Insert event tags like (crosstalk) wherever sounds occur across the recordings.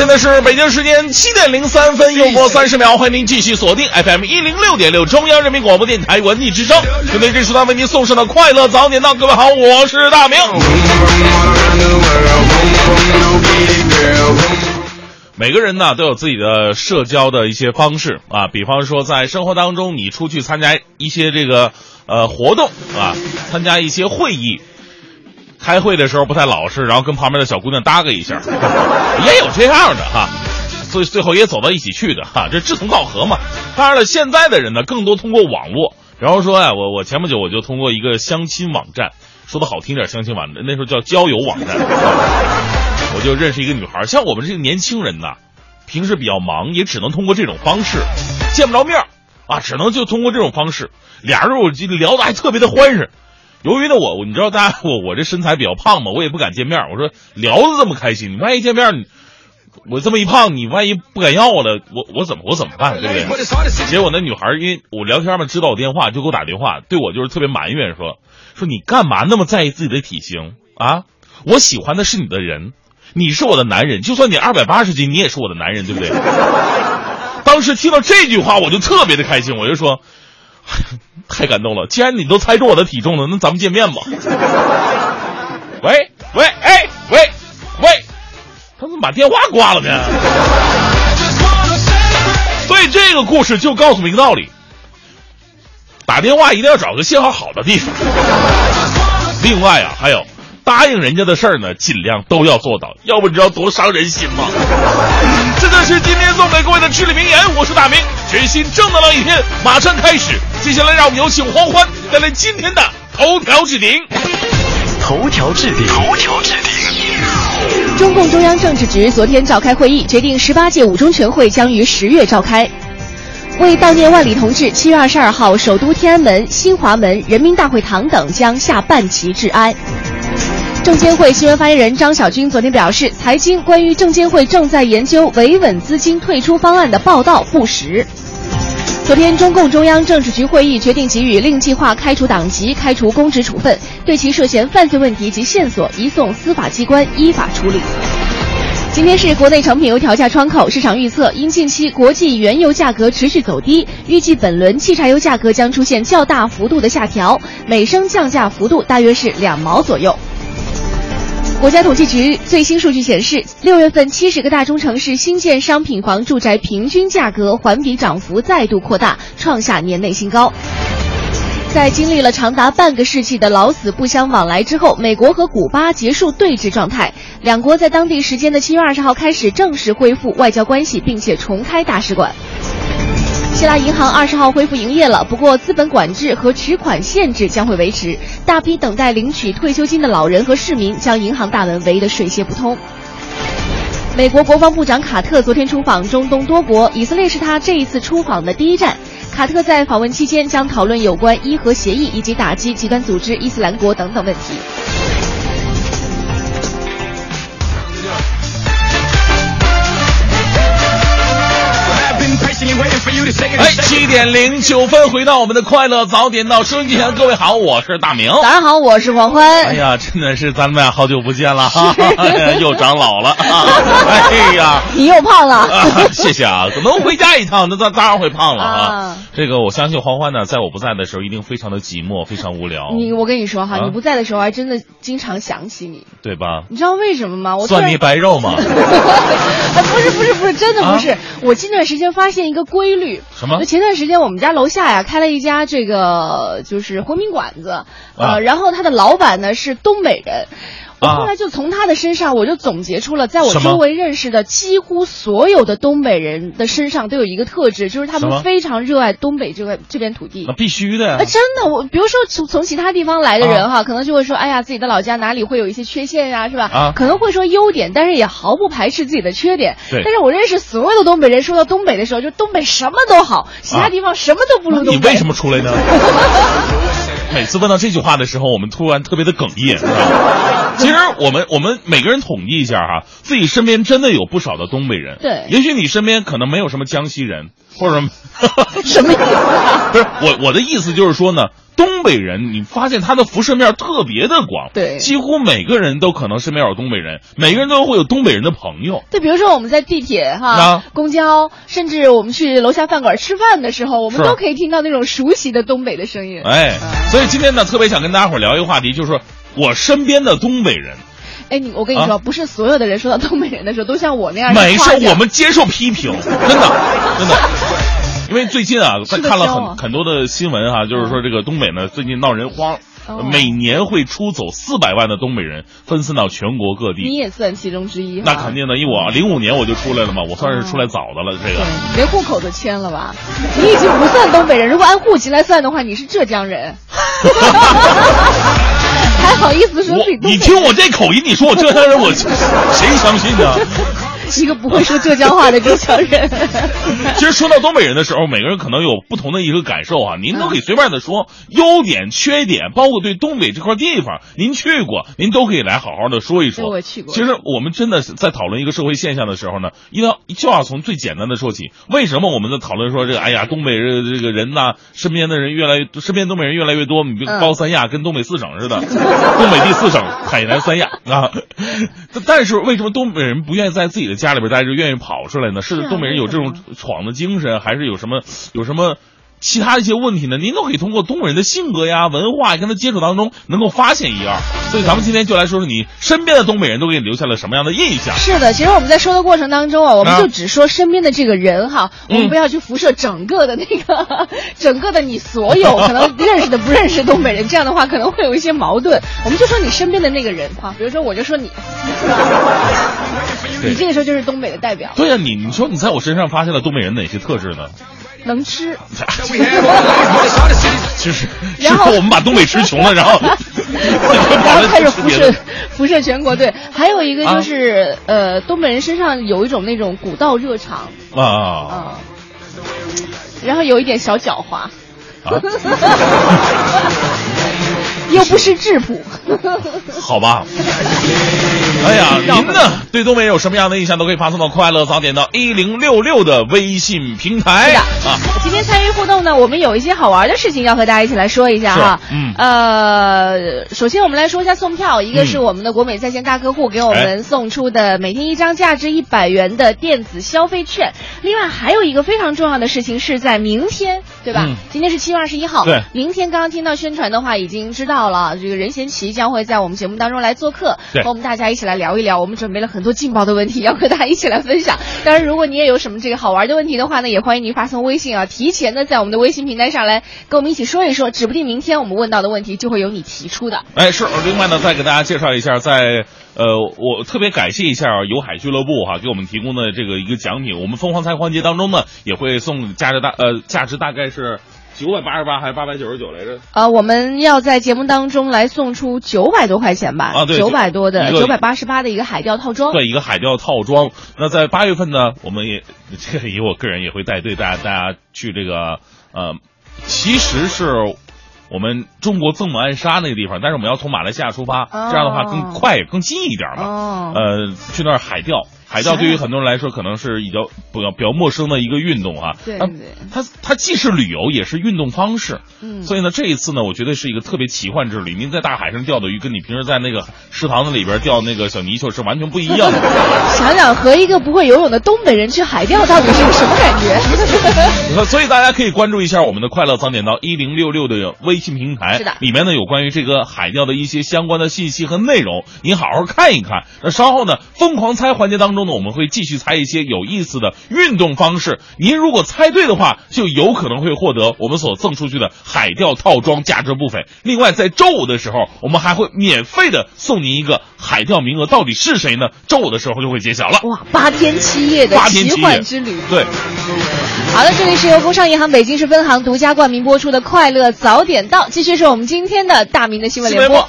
现在是北京时间七点零三分，又过三十秒，欢迎您继续锁定 FM 一零六点六中央人民广播电台文艺之声。针对这时段为您送上的快乐早点到，各位好，我是大明。每个人呢都有自己的社交的一些方式啊，比方说在生活当中，你出去参加一些这个呃活动啊，参加一些会议。开会的时候不太老实，然后跟旁边的小姑娘搭个一下，(laughs) 也有这样的哈，所以最后也走到一起去的哈，这志同道合嘛。当然了，现在的人呢，更多通过网络，然后说呀，我我前不久我就通过一个相亲网站，说的好听点，相亲网站那时候叫交友网站，我就认识一个女孩。像我们这个年轻人呐，平时比较忙，也只能通过这种方式，见不着面啊，只能就通过这种方式，俩人我聊的还特别的欢实。由于呢，我你知道，大家我我这身材比较胖嘛，我也不敢见面。我说聊的这么开心，你万一见面，我这么一胖，你万一不敢要我了，我我怎么我怎么办，对不对？结果那女孩因为我聊天嘛，知道我电话，就给我打电话，对我就是特别埋怨，说说你干嘛那么在意自己的体型啊？我喜欢的是你的人，你是我的男人，就算你二百八十斤，你也是我的男人，对不对？当时听到这句话，我就特别的开心，我就说。(laughs) 太感动了！既然你都猜中我的体重了，那咱们见面吧。(laughs) 喂喂哎喂喂，他怎么把电话挂了呢？所以这个故事就告诉我们一个道理：打电话一定要找个信号好的地方。另外啊，还有答应人家的事儿呢，尽量都要做到，要不你知道多伤人心吗？这就是今天送给各位的至理名言。我是大明，全新正能量一天马上开始。接下来让我们有请黄欢带来今天的头条置顶。头条置顶，头条置顶。中共中央政治局昨天召开会议，决定十八届五中全会将于十月召开。为悼念万里同志，七月二十二号，首都天安门、新华门、人民大会堂等将下半旗致哀。证监会新闻发言人张晓军昨天表示，财经关于证监会正在研究维稳资金退出方案的报道不实。昨天，中共中央政治局会议决定给予令计划开除党籍、开除公职处分，对其涉嫌犯罪问题及线索移送司法机关依法处理。今天是国内成品油调价窗口，市场预测因近期国际原油价格持续走低，预计本轮汽柴油价格将出现较大幅度的下调，每升降价幅度大约是两毛左右。国家统计局最新数据显示，六月份七十个大中城市新建商品房住宅平均价格环比涨幅再度扩大，创下年内新高。在经历了长达半个世纪的老死不相往来之后，美国和古巴结束对峙状态，两国在当地时间的七月二十号开始正式恢复外交关系，并且重开大使馆。希腊银行二十号恢复营业了，不过资本管制和取款限制将会维持，大批等待领取退休金的老人和市民将银行大门围得水泄不通。美国国防部长卡特昨天出访中东多国，以色列是他这一次出访的第一站。卡特在访问期间将讨论有关伊核协议以及打击极端组织伊斯兰国等等问题。点零九分，回到我们的快乐早点到收音机前，各位好，我是大明。早上好，我是黄欢。哎呀，真的是咱们俩好久不见了哈，(laughs) 又长老了。(laughs) 哎呀，你又胖了。(laughs) 谢谢啊，能回家一趟，那当当然会胖了啊。这个我相信黄欢呢，在我不在的时候，一定非常的寂寞，非常无聊。你，我跟你说哈，你不在的时候，还真的经常想起你，对吧？你知道为什么吗？我蒜泥白肉吗？不是不是不是，真的不是。我近段时间发现一个规律。什么？前段时间我们家楼下呀开了一家这个就是回民馆子，呃，然后他的老板呢是东北人。后来就从他的身上，我就总结出了，在我周围认识的几乎所有的东北人的身上都有一个特质，就是他们非常热爱东北这个这片土地那。必须的呀啊，。真的，我比如说从从其他地方来的人哈，可能就会说，哎呀，自己的老家哪里会有一些缺陷呀、是吧？啊可能会说优点，但是也毫不排斥自己的缺点。对但是我认识所有的东北人，说到东北的时候，就东北什么都好，其他地方什么都不如啊那你。为什么出来呢？(laughs) 每次问到这句话的时候，我们突然特别的哽咽？(laughs) 其实我们我们每个人统计一下哈、自己身边真的有不少的东北人。对也许你身边可能没有什么江西人，或者 (laughs) 什么意思啊？(laughs) 不是我我的意思就是说呢，东北人你发现他的辐射面特别的广，对几乎每个人都可能身边有东北人，每个人都会有东北人的朋友。对，比如说我们在地铁哈啊、公交，甚至我们去楼下饭馆吃饭的时候，我们都可以听到那种熟悉的东北的声音。哎，所以今天呢，特别想跟大家伙聊一个话题，就是说我身边的东北人。哎，你我跟你说，啊不是所有的人说到东北人的时候都像我那样没事，我们接受批评，(laughs) 真的，真的。因为最近啊，在看了很很多的新闻哈、就是说这个东北呢最近闹人荒，哦每年会出走四百万的东北人，分散到全国各地。你也算其中之一。那肯定的，因为我零五年我就出来了嘛，我算是出来早的了。这个对，连户口都迁了吧？你已经不算东北人，如果按户籍来算的话，你是浙江人。(laughs) 还好意思说我自己东北人？你听我这口音，你说我浙江人，我 (laughs) 谁相信呢？一个不会说浙江话的浙江人。(laughs) 其实说到东北人的时候，每个人可能有不同的一个感受啊。您都可以随便的说优点、缺点，包括对东北这块地方，您去过，您都可以来好好的说一说。我去过其实我们真的是在讨论一个社会现象的时候呢，一定要就要从最简单的说起。为什么我们在讨论说这个？哎呀，东北人这个人呐，身边的人越来越，身边东北人越来越多。你比如嗯高三亚跟东北四省似的，东北第四省，海南三亚啊。(laughs) 但是为什么东北人不愿意在自己的家里边待着，愿意跑出来呢？是东北人有这种闯的精神，还是有什么有什么其他一些问题呢？您都可以通过东北人的性格呀、文化跟他接触当中，能够发现一二。所以咱们今天就来说说你身边的东北人都给你留下了什么样的印象。是的，其实我们在说的过程当中啊，我们啊就只说身边的这个人哈，我们嗯不要去辐射整个的那个，(laughs) 整个的你所有可能认识的不认识东北人，这样的话可能会有一些矛盾。我们就说你身边的那个人哈，比如说我就说你，(laughs) 你这个时候就是东北的代表，对呀、你你说你在我身上发现了东北人哪些特质呢？能吃。(laughs) 就是，然后我们把东北吃穷了，然后然后 (laughs) 开始辐射辐射全国，对，还有一个啊。就是、呃，东北人身上有一种那种古道热肠。啊。啊，然后有一点小狡猾，啊，(laughs) 又不是质朴。好吧。哎呀，您呢对东北有什么样的印象，都可以发送到快乐早点到一零六六的微信平台是的啊。今天参与互动呢，我们有一些好玩的事情要和大家一起来说一下哈。嗯呃，首先我们来说一下送票，一个是嗯我们的国美在线大客户给我哎们送出的每天一张价值一百元的电子消费券。另外还有一个非常重要的事情是在明天，对吧？嗯今天是七月二十一号，对明天刚刚听到宣传的话已经知道了，这个任贤齐将会在我们节目当中来做客，对和我们大家一起来来聊一聊。我们准备了很多劲爆的问题要和大家一起来分享。当然，如果你也有什么这个好玩的问题的话呢，也欢迎您发送微信啊，提前的在我们的微信平台上来跟我们一起说一说，指不定明天我们问到的问题就会有你提出的。哎，是。另外呢，再给大家介绍一下，在呃，我特别感谢一下友海俱乐部哈、给我们提供的这个一个奖品。我们疯狂猜环节当中呢，也会送价值大呃价值大概是九百八十八还是八百九十九来着？呃，我们要在节目当中来送出九百多块钱吧，啊对九百多的九百八十八的一个海钓套装。对，一个海钓套装。那在八月份呢，我们也 (laughs) 这个以我个人也会带队大家大家去这个呃，其实是我们中国曾母暗沙那个地方，但是我们要从马来西亚出发，这样的话更快更近一点嘛。哦呃，去那儿海钓。海钓对于很多人来说，可能是比较比较比较陌生的一个运动啊。它对对它它既是旅游，也是运动方式。嗯所以呢，这一次呢，我觉得是一个特别奇幻之旅。您在大海上钓的鱼，跟你平时在那个池塘子里边钓那个小泥鳅是完全不一样的。(laughs) 想想和一个不会游泳的东北人去海钓，到底是个什么感觉？(laughs) 所以大家可以关注一下我们的快乐早点到一零六六的微信平台，是的里面呢有关于这个海钓的一些相关的信息和内容，您好好看一看。那稍后呢，疯狂猜环节当中。中呢，我们会继续猜一些有意思的运动方式。您如果猜对的话，就有可能会获得我们所赠出去的海钓套装，价值不菲。另外，在周五的时候，我们还会免费的送您一个海钓名额，到底是谁呢？周五的时候就会揭晓了。哇，八天七夜的奇幻之旅。对，好的，这里是由工商银行北京市分行独家冠名播出的《快乐早点到》，继续是我们今天的大明的新闻联播。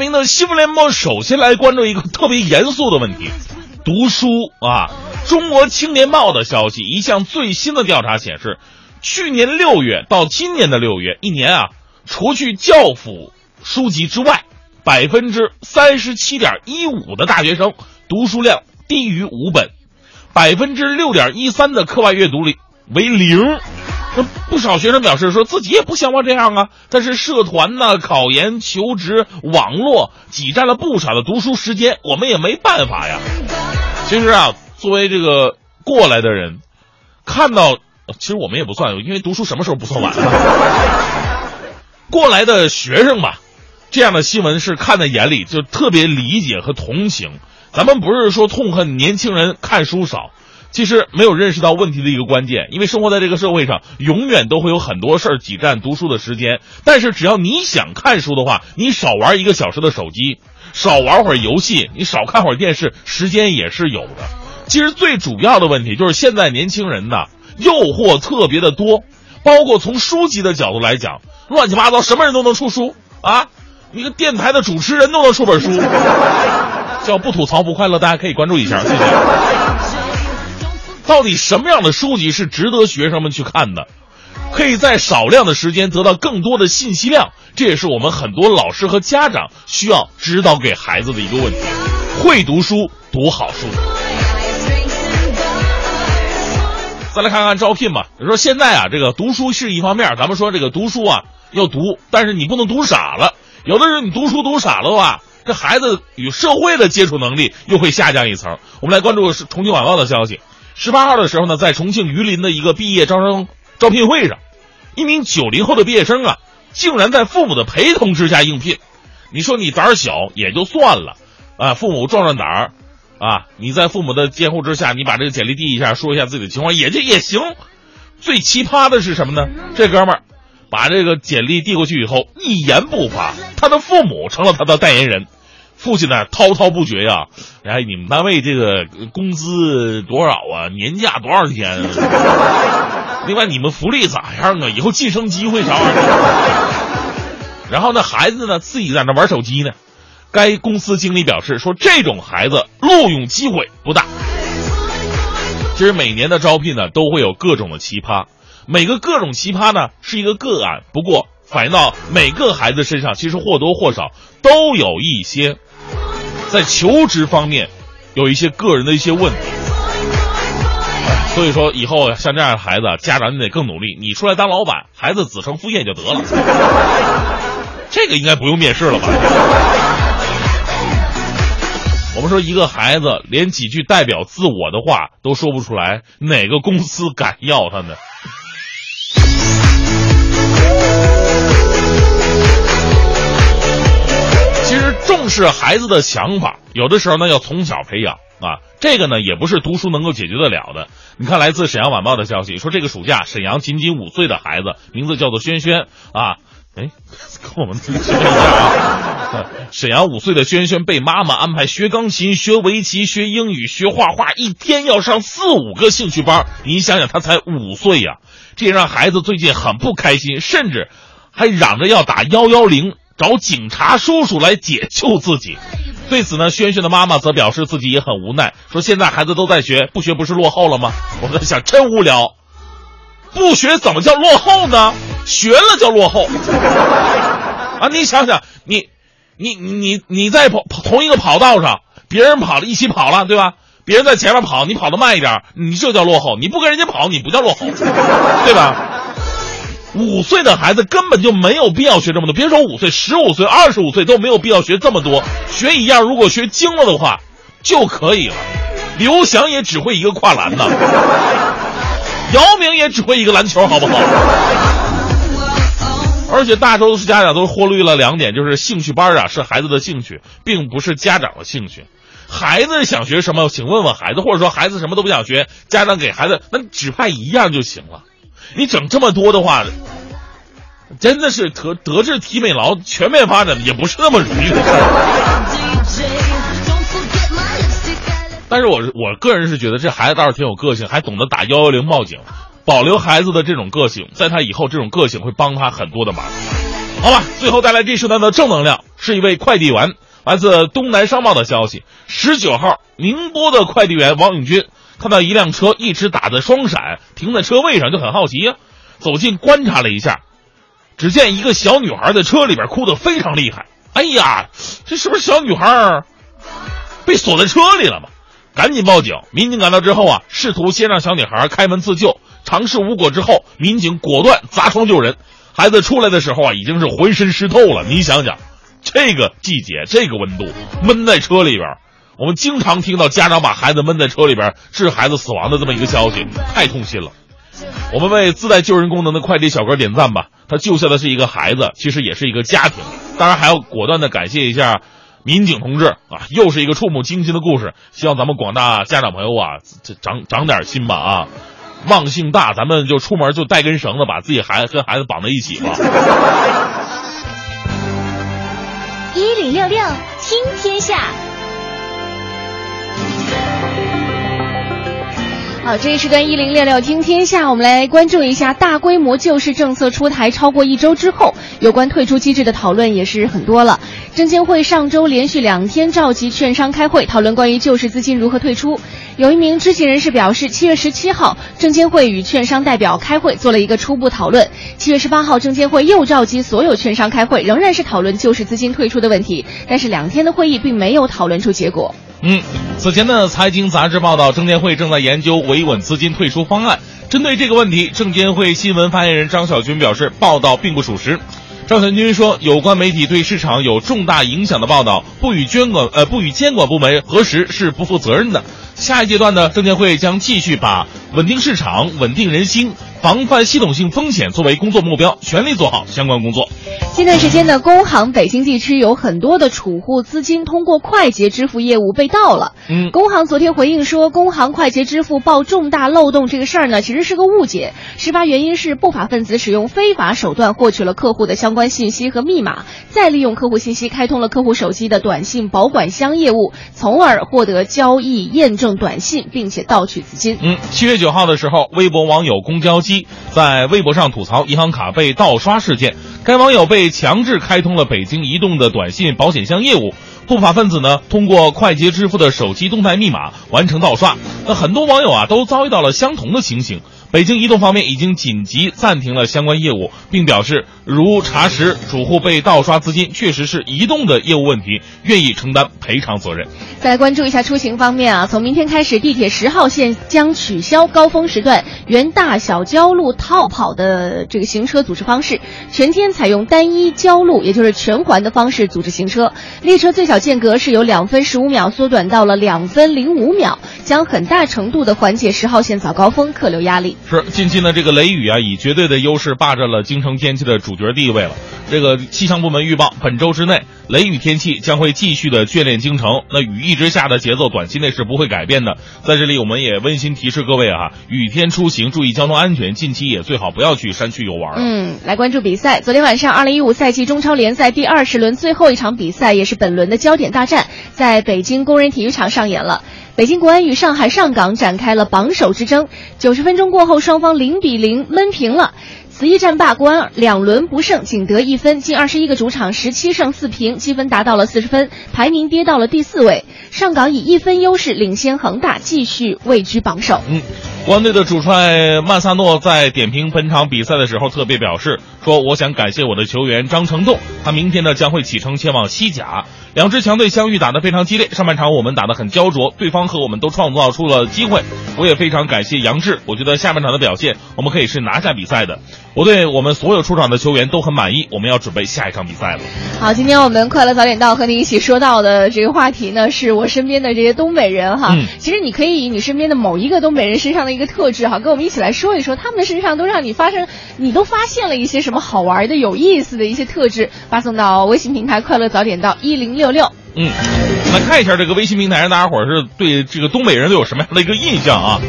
明的新闻联播，首先来关注一个特别严肃的问题：读书啊。中国青年报的消息，一项最新的调查显示，去年六月到今年的六月，一年啊，除去教辅书籍之外，百分之三十七点一五的大学生读书量低于五本，百分之六点一三的课外阅读率为零。那不少学生表示说自己也不想往这样啊，但是社团呢、考研、求职、网络挤占了不少的读书时间，我们也没办法呀。其实啊，作为这个过来的人，看到其实我们也不算，因为读书什么时候不算晚啊？过来的学生吧，这样的新闻是看在眼里，就特别理解和同情。咱们不是说痛恨年轻人看书少。其实没有认识到问题的一个关键，因为生活在这个社会上，永远都会有很多事儿挤占读书的时间。但是只要你想看书的话，你少玩一个小时的手机，少玩会儿游戏，你少看会儿电视，时间也是有的。其实最主要的问题就是现在年轻人呐，诱惑特别的多，包括从书籍的角度来讲，乱七八糟，什么人都能出书啊！一个电台的主持人都能出本书，(laughs) 叫不吐槽不快乐，大家可以关注一下，谢谢。到底什么样的书籍是值得学生们去看的？可以在少量的时间得到更多的信息量，这也是我们很多老师和家长需要指导给孩子的一个问题。会读书，读好书。再来看看招聘吧。你说现在啊，这个读书是一方面，咱们说这个读书啊要读，但是你不能读傻了。有的人你读书读傻了的话，这孩子与社会的接触能力又会下降一层。我们来关注重庆晚报的消息。十八号的时候呢，在重庆榆林的一个毕业招生招聘会上，一名九零后的毕业生啊，竟然在父母的陪同之下应聘。你说你胆儿小也就算了，啊，父母壮壮胆儿，啊，你在父母的监护之下，你把这个简历递一下，说一下自己的情况，也就也行。最奇葩的是什么呢？这哥们儿把这个简历递过去以后，一言不发，他的父母成了他的代言人。父亲呢滔滔不绝呀，哎，你们单位这个工资多少啊？年假多少天？啊 (laughs) 另外你们福利咋样啊？以后晋升机会啥玩意儿？然后呢，孩子呢自己在那玩手机呢。该公司经理表示说，这种孩子录用机会不大。其实每年的招聘呢都会有各种的奇葩，每个各种奇葩呢是一个个案，不过反映到每个孩子身上，其实或多或少都有一些。在求职方面，有一些个人的一些问题，所以说以后像这样的孩子，家长你得更努力。你出来当老板，孩子子承父业就得了，这个应该不用面试了吧？我们说一个孩子连几句代表自我的话都说不出来，哪个公司敢要他呢？重视孩子的想法，有的时候呢要从小培养啊。这个呢也不是读书能够解决得了的。你看，来自沈阳晚报的消息说，这个暑假沈阳仅仅五岁的孩子，名字叫做轩轩啊。哎，(laughs) 跟我们学一下啊。沈阳五岁的轩轩被妈妈安排学钢琴、学围棋、学英语、学画画，一天要上四五个兴趣班。你想想，他才五岁呀，这也让孩子最近很不开心，甚至还嚷着要打幺幺零。找警察叔叔来解救自己。对此呢，轩轩的妈妈则表示自己也很无奈，说现在孩子都在学，不学不是落后了吗？我在想，真无聊，不学怎么叫落后呢？学了叫落后啊！你想想，你，你你你在跑同一个跑道上，别人跑了一起跑了，对吧？别人在前面跑，你跑得慢一点，你这叫落后；你不跟人家跑，你不叫落后，对吧？五岁的孩子根本就没有必要学这么多，别说五岁，十五岁、二十五岁都没有必要学这么多。学一样，如果学精了的话，就可以了。刘翔也只会一个跨栏呢，(laughs) 姚明也只会一个篮球，好不好？而且大多数家长都忽略了两点，就是兴趣班啊是孩子的兴趣，并不是家长的兴趣。孩子想学什么，请问问孩子，或者说孩子什么都不想学，家长给孩子那指派一样就行了。你整这么多的话，真的是德德智体美劳全面发展，也不是那么容易的事。但是我我个人是觉得这孩子倒是挺有个性，还懂得打幺幺零报警，保留孩子的这种个性，在他以后这种个性会帮他很多的忙。好吧，最后带来这时段的正能量，是一位快递员，来自东南商贸的消息。十九号，宁波的快递员王永军看到一辆车一直打着双闪，停在车位上就很好奇呀，走近观察了一下，只见一个小女孩在车里边哭得非常厉害。哎呀，这是不是小女孩被锁在车里了吗？赶紧报警！民警赶到之后啊，试图先让小女孩开门自救，尝试无果之后，民警果断砸窗救人。孩子出来的时候啊，已经是浑身湿透了。你想想，这个季节，这个温度，闷在车里边，我们经常听到家长把孩子闷在车里边致孩子死亡的这么一个消息，太痛心了。我们为自带救人功能的快递小哥点赞吧！他救下的是一个孩子，其实也是一个家庭。当然还要果断的感谢一下。民警同志啊，又是一个触目惊心的故事。希望咱们广大家长朋友啊，长长点心吧啊！忘性大，咱们就出门就带根绳子，把自己孩子跟孩子绑在一起吧。一零六六听天下。好，这一时段一零六六听天下，我们来关注一下大规模救市政策出台超过一周之后，有关退出机制的讨论也是很多了。证监会上周连续两天召集券商开会，讨论关于救市资金如何退出。有一名知情人士表示，七月十七号，证监会与券商代表开会做了一个初步讨论。七月十八号，证监会又召集所有券商开会，仍然是讨论救市资金退出的问题，但是两天的会议并没有讨论出结果。嗯，此前的，财经杂志报道，证监会正在研究维稳资金退出方案。针对这个问题，证监会新闻发言人张晓军表示，报道并不属实。张晓军说，有关媒体对市场有重大影响的报道，不与监管呃不与监管部门核实是不负责任的。下一阶段呢，证监会将继续把稳定市场、稳定人心。防范系统性风险作为工作目标，全力做好相关工作。近段时间呢，工行北京地区有很多的储户资金通过快捷支付业务被盗了。嗯，工行昨天回应说，工行快捷支付报重大漏洞这个事儿呢，其实是个误解。事发原因是不法分子使用非法手段获取了客户的相关信息和密码，再利用客户信息开通了客户手机的短信保管箱业务，从而获得交易验证短信，并且盗取资金。嗯，七月九号的时候，微博网友公交机。在微博上吐槽银行卡被盗刷事件，该网友被强制开通了北京移动的短信保险箱业务，不法分子呢通过快捷支付的手机动态密码完成盗刷。那很多网友啊都遭遇到了相同的情形。北京移动方面已经紧急暂停了相关业务，并表示，如查实主户被盗刷资金确实是移动的业务问题，愿意承担赔偿责任。再来关注一下出行方面啊，从明天开始，地铁十号线将取消高峰时段原大小交路套跑的这个行车组织方式，全天采用单一交路，也就是全环的方式组织行车。列车最小间隔是由两分十五秒缩短到了两分零五秒，将很大程度的缓解十号线早高峰客流压力。是近期呢，这个雷雨啊，以绝对的优势霸占了京城天气的主角地位了。这个气象部门预报，本周之内雷雨天气将会继续的眷恋京城。那雨一直下的节奏，短期内是不会改变的。在这里，我们也温馨提示各位啊，雨天出行注意交通安全，近期也最好不要去山区游玩。嗯，来关注比赛。昨天晚上，二零一五赛季中超联赛第二十轮最后一场比赛，也是本轮的焦点大战，在北京工人体育场上演了。北京国安与上海上港展开了榜首之争。九十分钟过后，双方零比零闷平了。此役战罢，国安两轮不胜，仅得一分，近二十一个主场十七胜四平，积分达到了四十分，排名跌到了第四位。上港以一分优势领先恒大，继续位居榜首。嗯，国安队的主帅曼萨诺在点评本场比赛的时候特别表示说：“我想感谢我的球员张成栋，他明天呢将会启程前往西甲。两支强队相遇打得非常激烈，上半场我们打得很焦灼，对方和我们都创造出了机会。我也非常感谢杨志，我觉得下半场的表现我们可以是拿下比赛的。我对我们所有出场的球员都很满意，我们要准备下一场比赛了。”好，今天我们快乐早点到和你一起说到的这个话题呢，是我身边的这些东北人哈。嗯其实你可以以你身边的某一个东北人身上的一个特质哈，跟我们一起来说一说，他们的身上都让你发生，你都发现了一些什么什么好玩的、有意思的一些特质，发送到微信平台快乐早点到一零六六。嗯，来看一下这个微信平台上大家伙是对这个东北人都有什么样的一个印象啊？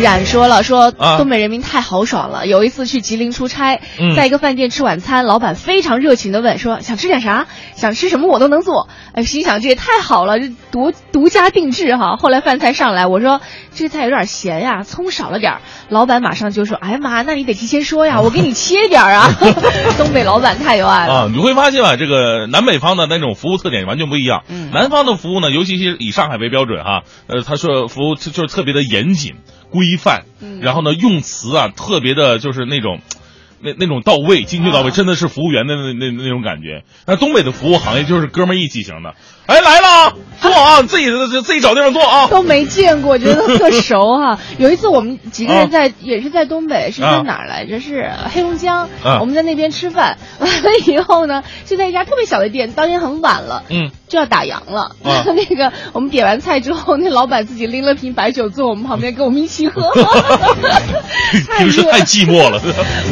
冉说了，说啊东北人民太豪爽了。有一次去吉林出差，嗯在一个饭店吃晚餐，老板非常热情的问说想吃点啥，想吃什么我都能做。哎，心想这也太好了，这独独家定制哈。后来饭菜上来，我说这菜有点咸呀，葱少了点儿。老板马上就说，哎呀妈，那你得提前说呀，(laughs) 我给你切点儿啊。(laughs) 东北老板太有爱了。啊，你会发现啊，这个南北方的那种服务特点完全不一样。嗯南方的服务呢，尤其是以上海为标准哈，呃，他说服务就就是特别的严谨、规范，嗯然后呢用词啊特别的就是那种。那那种到位，精确到位，啊真的是服务员的那那那种感觉。那东北的服务行业就是哥们儿义气型的，哎来了啊，坐啊，自己自己找地方坐啊。都没见过，觉得特熟哈、(laughs) 有一次我们几个人在、也是在东北，是在啊哪儿来着？是黑龙江。啊我们在那边吃饭，(laughs) 完了以后呢，就在一家特别小的店，当天很晚了。嗯，就要打烊了，啊 (laughs) 那个我们点完菜之后，那老板自己拎了瓶白酒坐我们旁边跟我们一起喝，平时太寂寞了。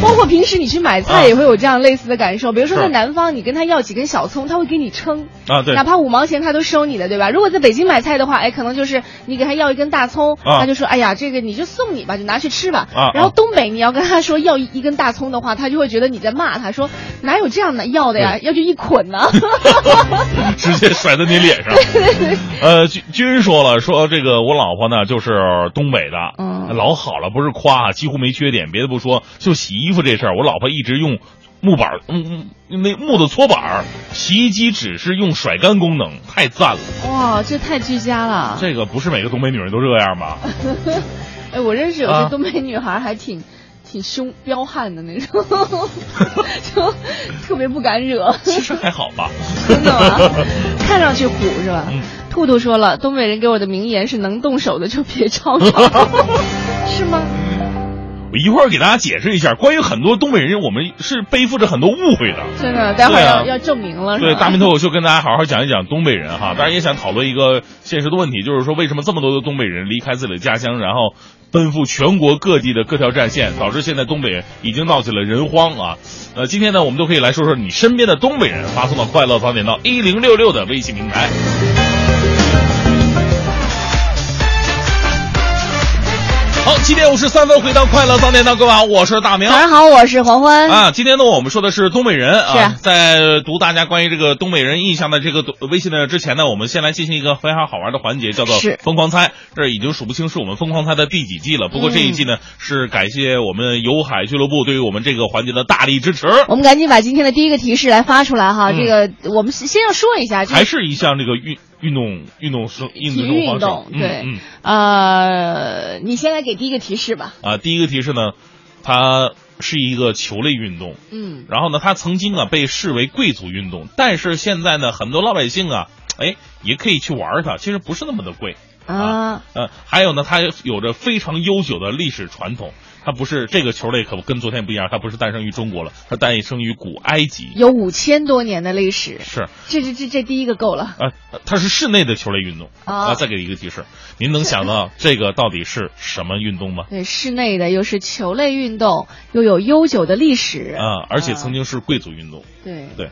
包括平时你去买啊菜也会有这样类似的感受，比如说在南方，你跟他要几根小葱，他会给你称，啊，对哪，怕五毛钱他都收你的，对吧？如果在北京买菜的话，哎，可能就是你给他要一根大葱，啊他就说，哎呀，这个你就送你吧，就拿去吃吧。啊然后东北你要跟他说要一一根大葱的话，他就会觉得你在骂他，说哪有这样的要的呀？要就一捆呢。(laughs) 直接甩在你脸上。(laughs) 呃，军军说了，说这个我老婆呢就是东北的，嗯老好了，不是夸，几乎没缺点。别的不说，就洗衣服这事儿，我老婆一直用木板，嗯嗯，那木的搓板儿，洗衣机只是用甩干功能，太赞了。哇，这太居家了。这个不是每个东北女人都这样吧？(laughs) 哎，我认识有啊些东北女孩还挺。挺凶彪悍的那种，(laughs) 就特别不敢惹。(laughs) 其实还好吧。真的吗？看上去虎是吧？嗯兔兔说了，东北人给我的名言是能动手的就别吵吵，是吗？我一会儿给大家解释一下，关于很多东北人，我们是背负着很多误会的。真的，待会儿要、啊要证明了。对，大明脱口秀跟大家好好讲一讲东北人哈，当然也想讨论一个现实的问题，就是说为什么这么多的东北人离开自己的家乡，然后奔赴全国各地的各条战线，导致现在东北已经闹起了人荒啊。呃，今天呢，我们都可以来说说你身边的东北人，发送到快乐早点到一零六六的微信平台。七点五十三分，回到快乐早点到，各位好，我是大明。早上好，我是黄欢。啊，今天呢，我们说的是东北人啊。在读大家关于这个东北人印象的这个微信的之前呢，我们先来进行一个非常好玩的环节，叫做疯狂猜。这已经数不清是我们疯狂猜的第几季了。不过这一季呢，是感谢我们游海俱乐部对于我们这个环节的大力支持。我们赶紧把今天的第一个提示来发出来哈。嗯这个我们先要说一下，还是一项这个运运动运动生运动方动，式。对，嗯嗯呃，你先来给第一个提示吧。啊，第一个提示呢，它是一个球类运动。嗯，然后呢，它曾经啊被视为贵族运动，但是现在呢，很多老百姓啊，哎，也可以去玩它，其实不是那么的贵。啊，呃，还有呢，它有着非常悠久的历史传统。它不是这个球类，可不跟昨天不一样，它不是诞生于中国了，它诞生于古埃及。有五千多年的历史，是这这这这第一个够了。啊、它是室内的球类运动啊再给一个提示，您能想到 (laughs) 这个到底是什么运动吗？对，室内的又是球类运动，又有悠久的历史啊、而且曾经是贵族运动。对对。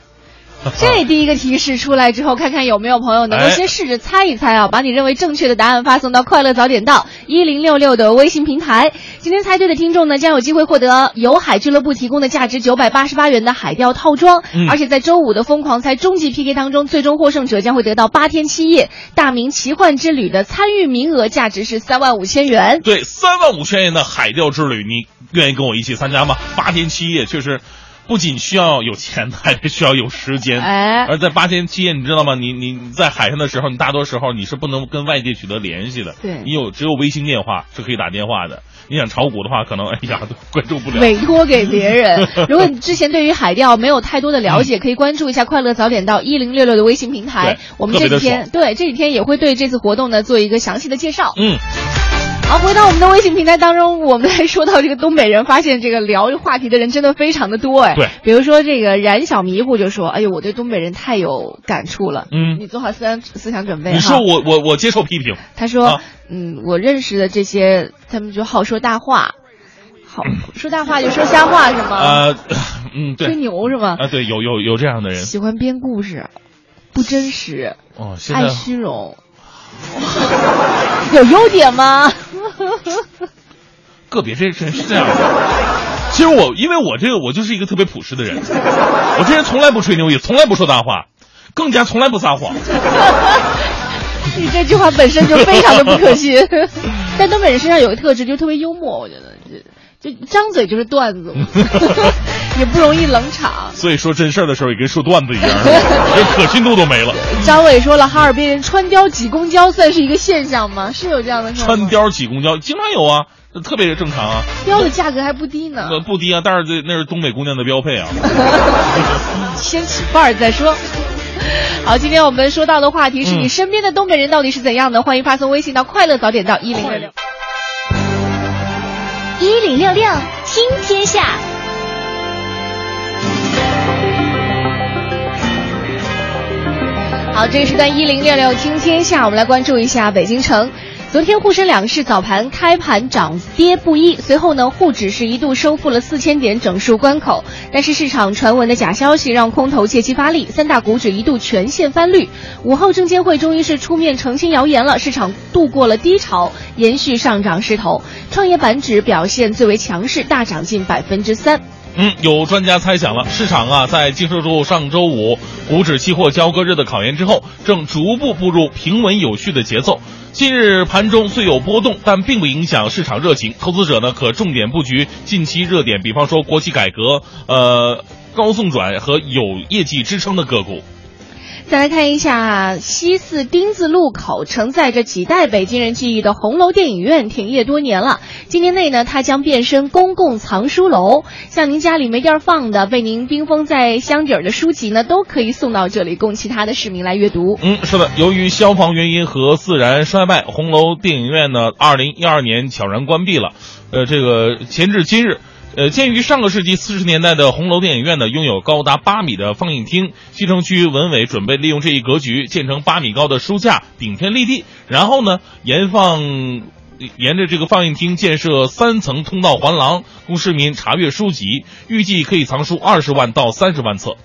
(laughs) 这第一个提示出来之后，看看有没有朋友能够哎先试着猜一猜啊，把你认为正确的答案发送到快乐早点到一零六六的微信平台。今天猜对的听众呢，将有机会获得游海俱乐部提供的价值九百八十八元的海钓套装，嗯而且在周五的疯狂猜终极 PK 当中，最终获胜者将会得到八天七夜大明奇幻之旅的参与名额，价值是三万五千元。对，三万五千元的海钓之旅，你愿意跟我一起参加吗？八天七夜，确实，不仅需要有钱，还得需要有时间。哎而在八天七夜，你知道吗？你你你在海上的时候，你大多时候你是不能跟外界取得联系的。对你有只有微信电话是可以打电话的。你想炒股的话，可能哎呀都关注不了。委托给别人。(laughs) 如果你之前对于海钓没有太多的了解，可以关注一下“快乐早点到一零六六”的微信平台。我们这几天对这几天也会对这次活动呢做一个详细的介绍。嗯，好，回到我们的微信平台当中，我们来说到这个东北人，发现这个聊话题的人真的非常的多哎。对，比如说这个冉小迷糊就说：“哎呦，我对东北人太有感触了。”嗯你做好思想思想准备哈。你说我我我接受批评。他说：“啊嗯，我认识的这些，他们就好说大话，好 (clears throat) 说大话就说瞎话是吗？呃，(clears throat) 嗯，对吹，牛是吗？啊，对，有有有这样的人。喜欢编故事，不真实，哦，现爱虚荣，(laughs) 有优点吗？(laughs) 个别这人是这样的。其实我，因为我这个我就是一个特别朴实的人，我这人从来不吹牛，也从来不说大话，更加从来不撒谎。(laughs) 你这句话本身就非常的不可信。(laughs) 但东北人身上有个特质，就是特别幽默，我觉得就就张嘴就是段子，也不容易冷场。所以说真事儿的时候也跟说段子一样，连 (laughs) 可信度都没了。张伟说了，哈尔滨人穿貂挤公交算是一个现象吗？是有这样的事吗穿貂挤公交经常有啊，这特别正常啊，貂的价格还不低呢，呃不低啊，但是这那是东北姑娘的标配啊。(laughs) 先起范儿再说。好，今天我们说到的话题是嗯你身边的东北人到底是怎样的？欢迎发送微信到“快乐早点到一零六六”。一零六六听天下，好，这个时段一零六六听天下，我们来关注一下北京城。昨天沪深两市早盘开盘涨跌不一，随后呢，沪指是一度收复了四千点整数关口，但是市场传闻的假消息让空头借机发力，三大股指一度全线翻绿。午后证监会终于是出面澄清谣言了，市场度过了低潮，延续上涨势头。创业板指表现最为强势，大涨近百分之三。嗯，有专家猜想了，市场啊，在经受住上周五股指期货交割日的考验之后，正逐步步入平稳有序的节奏。近日盘中虽有波动，但并不影响市场热情。投资者呢，可重点布局近期热点，比方说国企改革、呃高送转和有业绩支撑的个股。再来看一下西四丁字路口承载着几代北京人记忆的红楼电影院停业多年了。今年内呢，它将变身公共藏书楼，像您家里没地儿放的，被您冰封在箱底儿的书籍呢，都可以送到这里，供其他的市民来阅读。嗯，是的，由于消防原因和自然衰败，红楼电影院呢，二零一二年悄然关闭了。呃，这个前至今日。呃，鉴于上个世纪四十年代的红楼电影院呢，拥有高达八米的放映厅，西城区文委准备利用这一格局，建成八米高的书架，顶天立地，然后呢，沿放沿着这个放映厅建设三层通道环廊，供市民查阅书籍，预计可以藏书二十万到三十万册。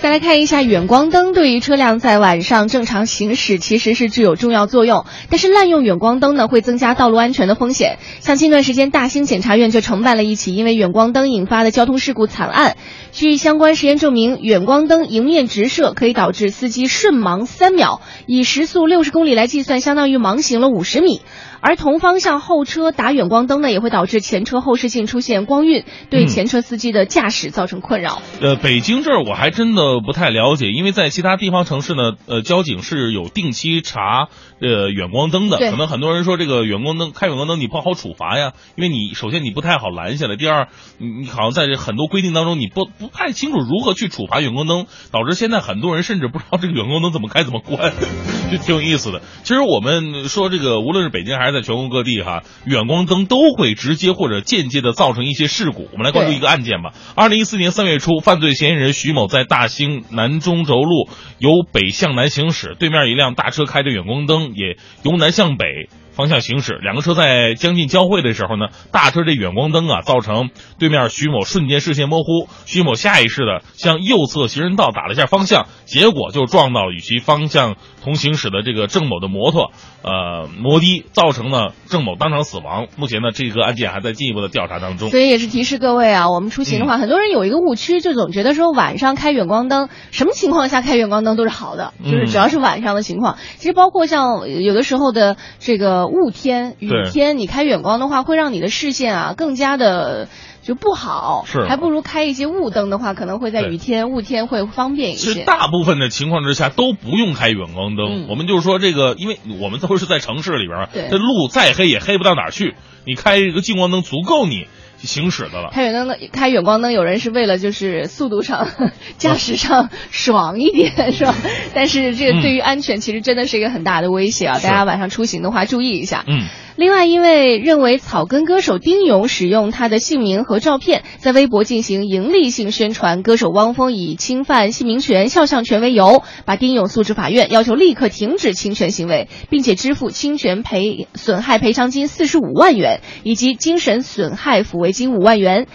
再来看一下远光灯，对于车辆在晚上正常行驶其实是具有重要作用，但是滥用远光灯呢，会增加道路安全的风险。像近段时间，大兴检察院就承办了一起因为远光灯引发的交通事故惨案。据相关实验证明，远光灯迎面直射可以导致司机瞬盲三秒，以时速六十公里来计算，相当于盲行了五十米。而同方向后车打远光灯呢，也会导致前车后视镜出现光晕，对嗯前车司机的驾驶造成困扰。呃，北京这儿我还真的不太了解，因为在其他地方城市呢，呃，交警是有定期查呃远光灯的。对可能很多人说这个远光灯开远光灯你不好处罚呀，因为你首先你不太好拦下来，第二你你好像在这很多规定当中你不不太清楚如何去处罚远光灯，导致现在很多人甚至不知道这个远光灯怎么开怎么关，(laughs) 就挺有意思的。其实我们说这个，无论是北京还是在全国各地哈，远光灯都会直接或者间接的造成一些事故。我们来关注一个案件吧。二零一四年三月初，犯罪嫌疑人徐某在大兴南中轴路由北向南行驶，对面一辆大车开着远光灯也由南向北。方向行驶，两个车在将近交汇的时候呢，大车这远光灯啊，造成对面徐某瞬间视线模糊，徐某下意识的向右侧行人道打了一下方向，结果就撞到了与其方向同行驶的这个郑某的摩托，呃，摩的，造成呢郑某当场死亡。目前呢，这个案件还在进一步的调查当中。所以也是提示各位啊，我们出行的话，很多人有一个误区，就总觉得说晚上开远光灯，什么情况下开远光灯都是好的，就是只要是晚上的情况。其实包括像有的时候的这个雾天、雨天，你开远光的话，会让你的视线啊更加的就不好，是还不如开一些雾灯的话，可能会在雨天、雾天会方便一其实些。大部分的情况之下都不用开远光灯，嗯我们就是说这个，因为我们都是在城市里边这路再黑也黑不到哪儿去，你开一个近光灯足够你行驶的了。开远灯的开远光灯，有人是为了就是速度上、驾驶上爽一点，是吧？但是这个对于安全其实真的是一个很大的威胁啊！是大家晚上出行的话注意一下。嗯，另外，因为认为草根歌手丁勇使用他的姓名和照片在微博进行盈利性宣传，歌手汪峰以侵犯姓名权、肖像权为由，把丁勇诉至法院，要求立刻停止侵权行为，并且支付侵权赔损害赔偿金四十五万元以及精神损害抚慰金五万元。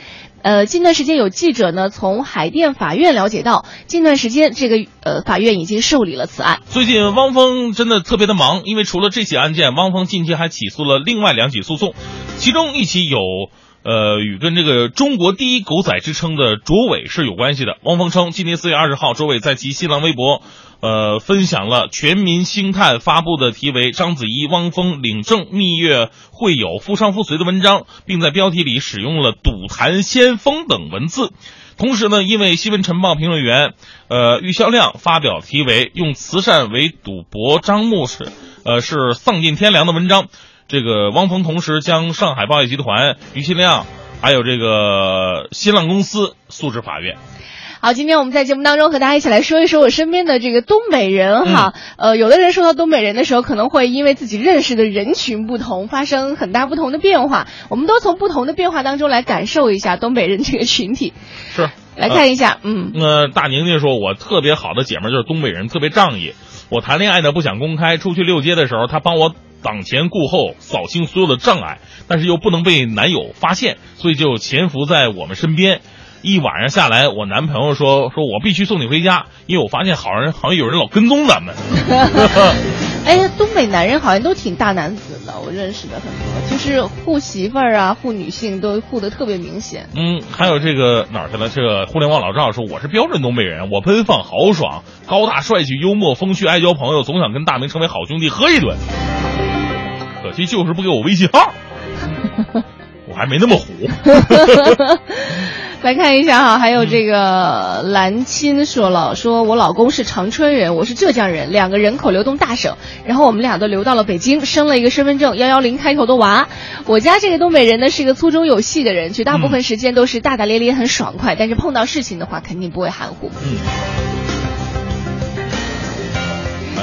呃，近段时间有记者呢从海淀法院了解到，近段时间这个呃法院已经受理了此案。最近汪峰真的特别的忙，因为除了这起案件，汪峰近期还起诉了另外两起诉讼，其中一起有。呃，与跟这个中国第一狗仔之称的卓伟是有关系的。汪峰称，今年四月二十号，卓伟在其新浪微博，呃，分享了全民星探发布的题为《章子怡、汪峰领证蜜月会友夫唱妇随》的文章，并在标题里使用了“赌坛先锋”等文字。同时呢，因为《新闻晨报》评论员呃郁肖亮发表题为“用慈善为赌博，张目是呃是丧尽天良”的文章，这个汪峰同时将上海报业集团、于新亮还有这个新浪公司诉至法院。好，今天我们在节目当中和大家一起来说一说我身边的这个东北人哈。呃，有的人说到东北人的时候，可能会因为自己认识的人群不同，发生很大不同的变化。我们都从不同的变化当中来感受一下东北人这个群体。是，来看一下，嗯，那大宁宁说，我特别好的姐们儿就是东北人，特别仗义。我谈恋爱呢不想公开，出去遛街的时候，她帮我挡前顾后，扫清所有的障碍，但是又不能被男友发现，所以就潜伏在我们身边。一晚上下来，我男朋友说说我必须送你回家，因为我发现好人好像有人老跟踪咱们。(laughs) 哎呀，东北男人好像都挺大男子的，我认识的很多，就是护媳妇儿啊、护女性都护的特别明显。嗯，还有这个哪儿去了？这个互联网老赵说我是标准东北人，我奔放豪爽、高大帅气、幽默风趣、爱交朋友，总想跟大明成为好兄弟，喝一顿。可惜就是不给我微信号，(laughs) 我还没那么虎。(laughs) 来看一下哈，还有这个蓝青说了，说我老公是长春人，我是浙江人，两个人口流动大省，然后我们俩都流到了北京，生了一个身份证幺幺零开头的娃。我家这个东北人呢是一个粗中有细的人，绝大部分时间都是大大咧咧、很爽快，但是碰到事情的话肯定不会含糊。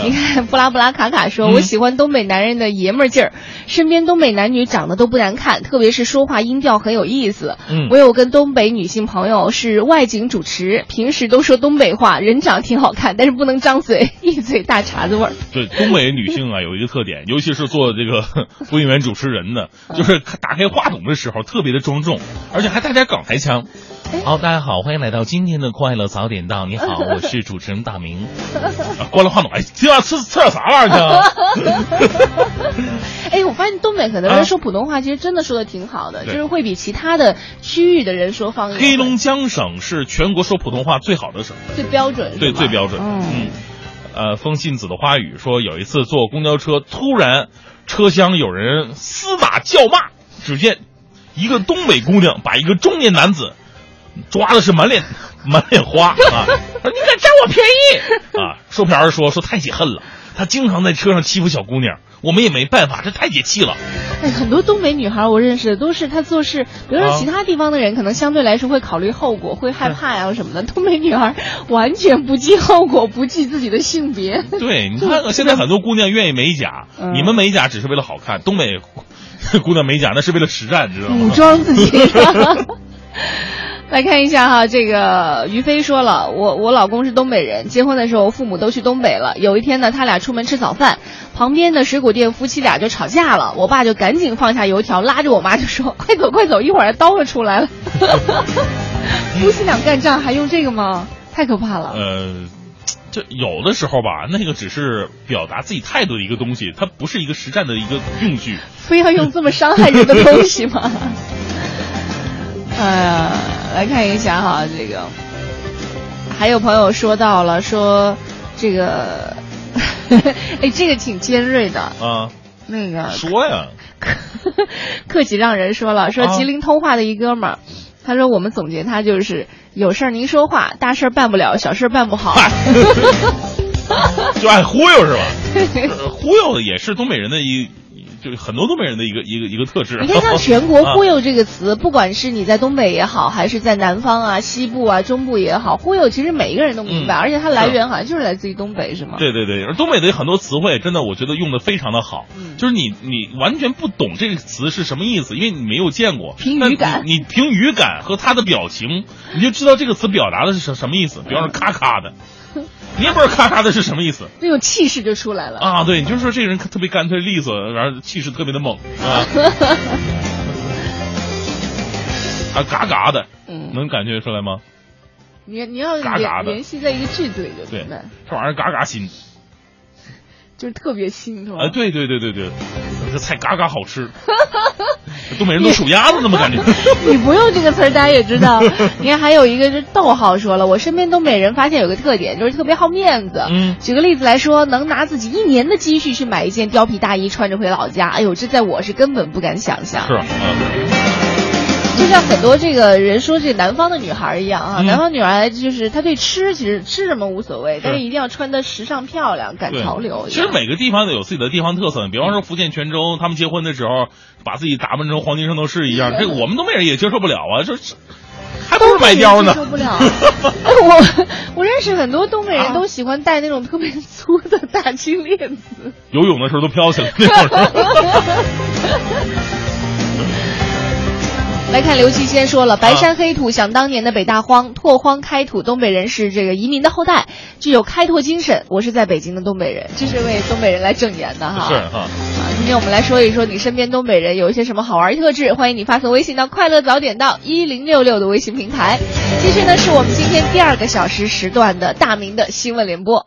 你看，布拉布拉卡卡说：“嗯。我喜欢东北男人的爷们儿劲儿，身边东北男女长得都不难看，特别是说话音调很有意思。嗯我有跟东北女性朋友是外景主持，平时都说东北话，人长挺好看，但是不能张嘴，(laughs) 一嘴大碴子味儿。对，东北女性啊有一个特点，尤其是做这个 (laughs) 播音员主持人的，就是打开话筒的时候特别的庄重，而且还带点港台腔。好，大家好，欢迎来到今天的快乐早点到。你好，(laughs) 我是主持人大明。啊、关了话筒，哎，这样吃吃点啥玩意儿去啊？哎，我发现东北很多啊人说普通话，其实真的说的挺好的，对。就是会比其他的区域的人说方言。黑龙江省是全国说普通话最好的省，最标准，对，最标准。嗯。嗯，呃，风信子的花语说，有一次坐公交车，突然车厢有人厮打叫骂，只见一个东北姑娘把一个中年男子抓的是满脸 (laughs) 满脸花啊，说 (laughs) 你敢占我便宜？啊！售票员说说太解恨了，他经常在车上欺负小姑娘，我们也没办法，这太解气了。哎，很多东北女孩我认识的都是她做事，比如说啊其他地方的人可能相对来说会考虑后果，会害怕呀、什么的。东北女孩完全不计后果，不计自己的性别。(laughs) 对，你看看现在很多姑娘愿意美甲，嗯你们美甲只是为了好看，东北 (laughs) 姑娘美甲那是为了实战，知道吗？武装自己。(laughs) 来看一下哈，这个于飞说了，我我老公是东北人，结婚的时候父母都去东北了。有一天呢，他俩出门吃早饭，旁边的水果店夫妻俩就吵架了，我爸就赶紧放下油条，拉着我妈就说：“快走快走，一会儿刀子出来了。”夫妻俩干仗还用这个吗？太可怕了。呃，这有的时候吧，那个只是表达自己态度的一个东西，它不是一个实战的一个用具。非要用这么伤害人的东西吗？(laughs) 哎呀，来看一下哈，这个还有朋友说到了，说这个，(laughs) 哎，这个挺尖锐的。啊，那个说呀，(laughs) 客气让人说了，说啊吉林通话的一哥们儿，他说我们总结他就是有事儿您说话，大事儿办不了，小事儿办不好。(laughs) 就爱忽悠是吧？呃忽悠也是东北人的一，就是很多东北人的一个一个一个特质。你看，像全国 (laughs) 啊忽悠这个词，不管是你在东北也好，还是在南方啊、西部啊、中部也好，忽悠其实每一个人都明白，嗯而且它来源好像就是来自于东北，是吗？对对对，而东北的很多词汇，真的我觉得用的非常的好，嗯就是你你完全不懂这个词是什么意思，因为你没有见过。凭语感你你凭语感和他的表情，你就知道这个词表达的是什什么意思。比方说咔咔的，(laughs) 你也不知道咔嚓的是什么意思那种气势就出来了。啊。对，你就说这个人特别干脆利索，然后气势特别的猛啊。啊，(laughs) 嘎嘎的，嗯，能感觉出来吗？你你要嘎嘎的联联系在一个句子里就对明白，，这玩意儿嘎嘎新。就是特别新，是吧？啊，对对对对对，这菜嘎嘎好吃，(laughs) 东北人都数鸭子那么感觉。(laughs) 你不用这个词儿，大家也知道。(laughs) 你看，还有一个是逗号说了，我身边东北人发现有个特点，就是特别好面子。嗯举个例子来说，能拿自己一年的积蓄去买一件貂皮大衣穿着回老家，哎呦，这在我是根本不敢想象。是，嗯，就像很多这个人说这南方的女孩一样啊，嗯南方女孩就是她对吃其实吃什么无所谓，但是一定要穿的时尚漂亮，赶潮流。其实每个地方都有自己的地方特色，比方说福建泉州，他们结婚的时候把自己打扮成黄金圣斗士一样，这个我们东北人也接受不了啊，就是还不是白貂呢。受不了。哎，我 (laughs) (laughs) 我认识很多东北人啊都喜欢戴那种特别粗的大金链子。(laughs) 游泳的时候都飘起来那会儿。来看刘七先说了，白山黑土想当年的北大荒，拓荒开土，东北人是这个移民的后代，具有开拓精神。我是在北京的东北人，这是为东北人来证言的哈。是哈，啊，今天我们来说一说你身边东北人有一些什么好玩特质，欢迎你发送微信到快乐早点到一零六六的微信平台。继续呢是我们今天第二个小时时段的大明的新闻联播。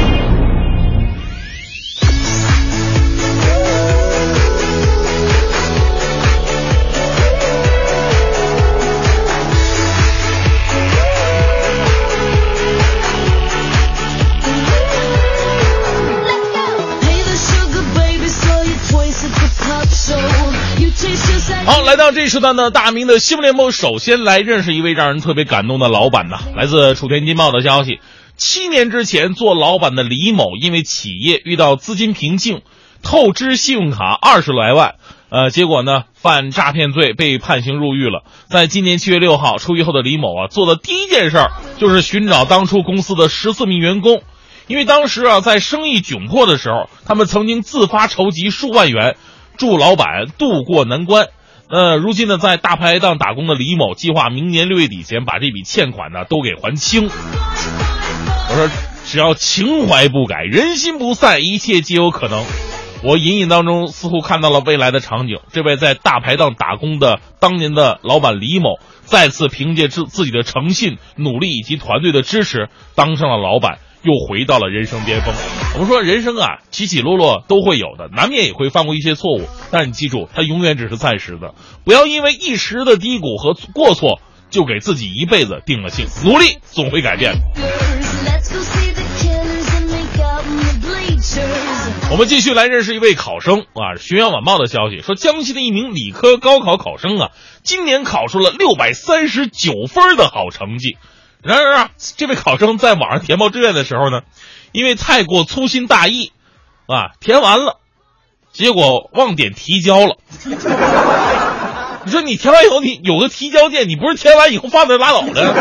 来到这时段的大明的新闻联播，首先来认识一位让人特别感动的老板呐。来自楚天金报的消息，七年之前做老板的李某，因为企业遇到资金瓶颈，透支信用卡二十来万，呃，结果呢犯诈骗罪被判刑入狱了。在今年七月六号出狱后的李某啊，做的第一件事儿就是寻找当初公司的十四名员工。因为当时啊，在生意窘迫的时候，他们曾经自发筹集数万元，助老板渡过难关。呃，如今呢，在大排档打工的李某计划明年六月底前把这笔欠款呢都给还清。我说，只要情怀不改，人心不散，一切皆有可能。我隐隐当中似乎看到了未来的场景。这位在大排档打工的当年的老板李某，再次凭借自自己的诚信、努力以及团队的支持，当上了老板。又回到了人生巅峰。我们说人生啊，起起落落都会有的，难免也会犯过一些错误。但你记住，它永远只是暂时的，不要因为一时的低谷和过错，就给自己一辈子定了性。努力总会改变。我们继续来认识一位考生啊，《巡阳晚报》的消息说，江西的一名理科高考考生啊，今年考出了六百三十九分的好成绩。然而啊，这位考生在网上填报志愿的时候呢，因为太过粗心大意，啊，填完了，结果忘点提交了。(laughs) 你说你填完以后，你有个提交键，你不是填完以后放那拉倒的？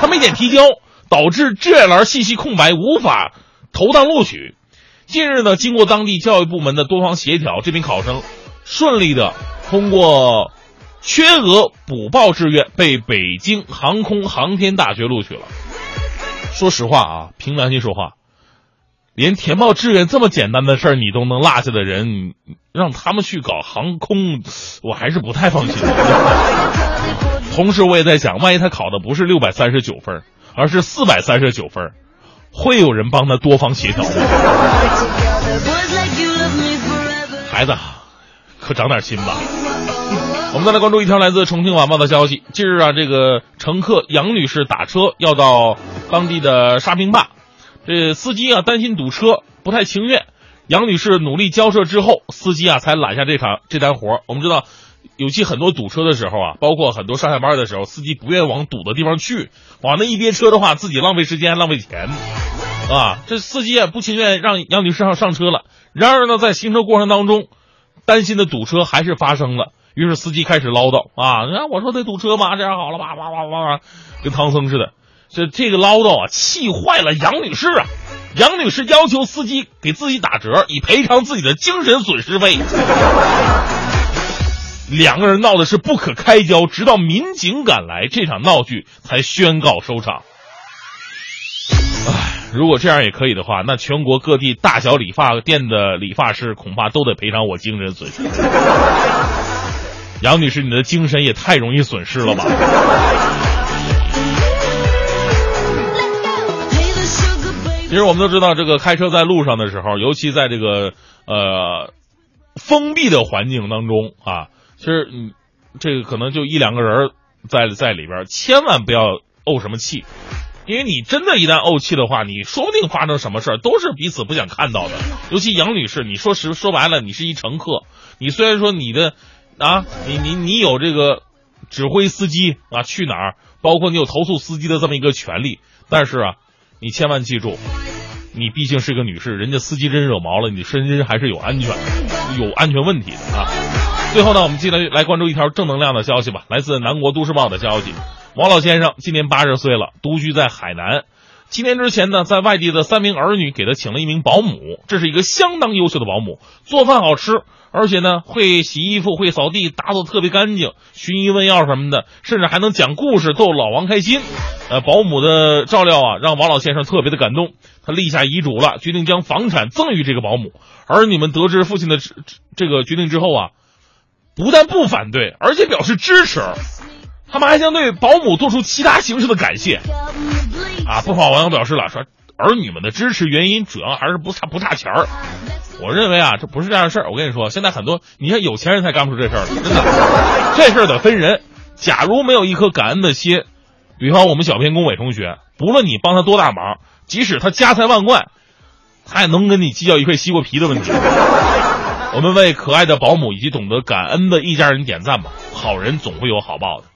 他没点提交，导致志愿栏信息空白，无法投档录取。近日呢，经过当地教育部门的多方协调，这名考生顺利的通过。缺额补报志愿被北京航空航天大学录取了。说实话啊，凭良心说话，连填报志愿这么简单的事儿你都能落下的人，让他们去搞航空，我还是不太放心。同时，我也在想，万一他考的不是六百三十九分，而是四百三十九分，会有人帮他多方协调吗？孩子，可长点心吧。我们再来关注一条来自重庆晚报的消息。近日啊，这个乘客杨女士打车要到当地的沙坪坝，这司机啊担心堵车，不太情愿。杨女士努力交涉之后，司机啊才揽下这场这单活儿。我们知道，尤其很多堵车的时候啊，包括很多上下班的时候，司机不愿意往堵的地方去，往那一憋车的话，自己浪费时间浪费钱，啊，这司机也不情愿让杨女士上上车了。然而呢，在行车过程当中，担心的堵车还是发生了。于是司机开始唠叨啊，你看我说得堵车吗？这样好了吧，哇哇哇哇，跟唐僧似的。这这个唠叨啊，气坏了杨女士啊。杨女士要求司机给自己打折，以赔偿自己的精神损失费。两个人闹的是不可开交，直到民警赶来，这场闹剧才宣告收场。唉，如果这样也可以的话，那全国各地大小理发店的理发师恐怕都得赔偿我精神损失。杨女士，你的精神也太容易损失了吧？其实我们都知道，这个开车在路上的时候，尤其在这个呃封闭的环境当中啊，其实嗯，这个可能就一两个人在在里边，千万不要怄什么气，因为你真的一旦怄气的话，你说不定发生什么事儿都是彼此不想看到的。尤其杨女士，你说实说白了，你是一乘客，你虽然说你的啊，你你你有这个指挥司机啊去哪儿，包括你有投诉司机的这么一个权利，但是啊。你千万记住，你毕竟是个女士，人家司机真惹毛了，你身身还是有安全、有安全问题的啊。最后呢，我们进来来关注一条正能量的消息吧，来自南国都市报的消息，王老先生今年八十岁了，独居在海南。七年之前呢，在外地的三名儿女给他请了一名保姆，这是一个相当优秀的保姆，做饭好吃，而且呢会洗衣服、会扫地，打扫特别干净，寻医问药什么的，甚至还能讲故事逗老王开心。呃，保姆的照料啊，让王老先生特别的感动，他立下遗嘱了，决定将房产赠予这个保姆。儿女们得知父亲的这个决定之后啊，不但不反对，而且表示支持。他们还将对保姆做出其他形式的感谢，啊！不少网友表示了，说儿女们的支持原因主要还是不差不差钱儿。我认为啊，这不是这样的事儿。我跟你说，现在很多你看有钱人才干不出这事儿，真的。这事儿得分人。假如没有一颗感恩的心，比方我们小偏工伟同学，不论你帮他多大忙，即使他家财万贯，他也能跟你计较一块西瓜皮的问题。我们为可爱的保姆以及懂得感恩的一家人点赞吧。好人总会有好报的。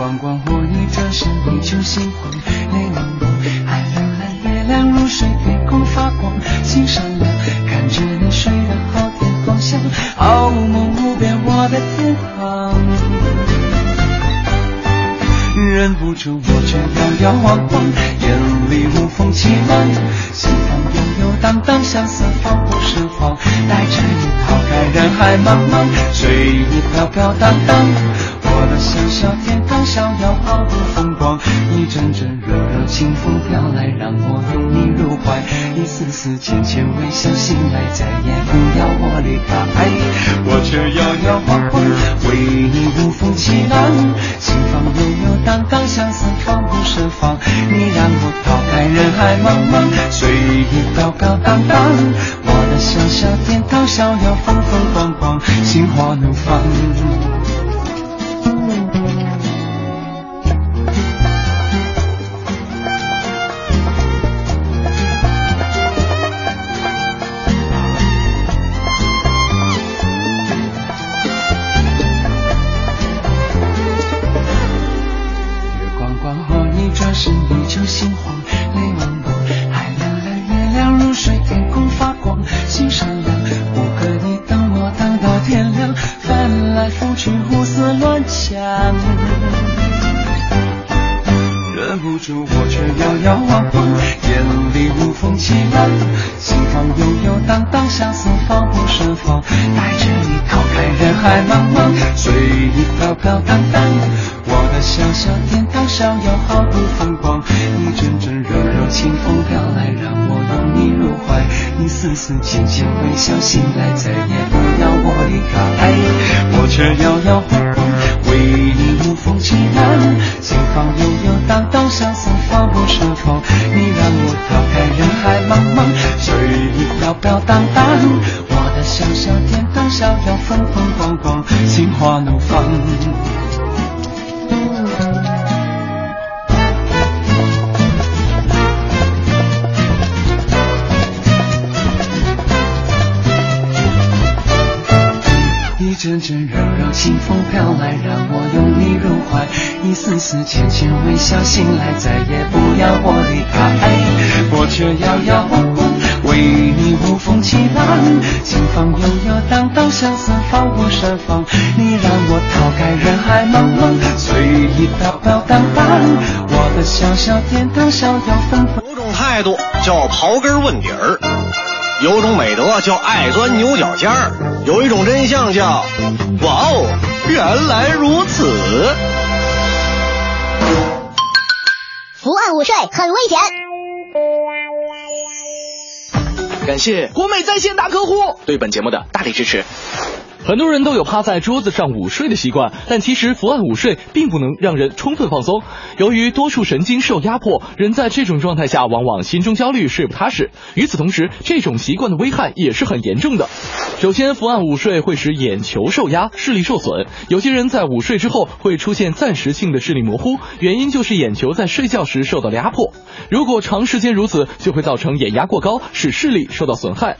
光光或一转身，你就心慌，泪蒙蒙，海蓝蓝，月亮如水，天空发光，心善良，看着你睡得好甜，好香，好梦无边，我的天堂。忍不住我却摇摇晃晃，眼里无风起浪，心房悠悠荡荡，相思放不胜慌，带着你抛开人海茫茫，随你飘飘荡荡。我的小小天堂，逍遥好不风光。一阵阵柔柔清风飘来，让我拥你入怀。一丝丝浅浅微笑，醒来再也不要我离开。我却摇摇晃晃，为你无风起浪。心房悠悠荡荡，相思放不胜放。你让我抛开人海茫茫，随意飘飘荡荡。我的小小天堂，逍遥风风光光，心花怒放。月光光，我逆转身，依旧心慌。来覆去胡思乱想忍不住我却摇摇晃晃。眼里无风起浪心房悠悠荡荡相思防不胜防带着你逃开人海茫茫随你飘飘荡荡我的小小天堂，逍遥好风光。一阵阵柔柔清风飘来，让我拥你入怀。一丝丝浅浅微笑，醒来再也不要我离开。我却摇摇晃晃，为你无风。起浪，清风悠悠荡荡，相思放不下。窗，你让我逃开人海茫茫，随你飘飘荡荡。我的小小天堂，逍遥风风光光，心花怒放。阵阵柔柔清风飘来，让我拥你入怀。一丝丝浅浅微笑，醒来再也不要我离开。我却摇摇晃晃，为你无风起浪。心房悠悠荡荡，相思放不盛放。你让我逃开人海茫茫，随意飘飘荡荡。我的小小天堂，逍遥纷纷。有种态度叫刨根问底儿，有种美德叫爱钻牛角尖儿，有一种真相叫哇哦，原来如此。伏案午睡很危险。感谢国美在线大客户对本节目的大力支持。很多人都有趴在桌子上午睡的习惯，但其实伏案午睡并不能让人充分放松。由于多数神经受压迫，人在这种状态下往往心中焦虑，睡不踏实。与此同时，这种习惯的危害也是很严重的。首先，伏案午睡会使眼球受压，视力受损。有些人在午睡之后会出现暂时性的视力模糊，原因就是眼球在睡觉时受到了压迫。如果长时间如此，就会造成眼压过高，使视力受到损害。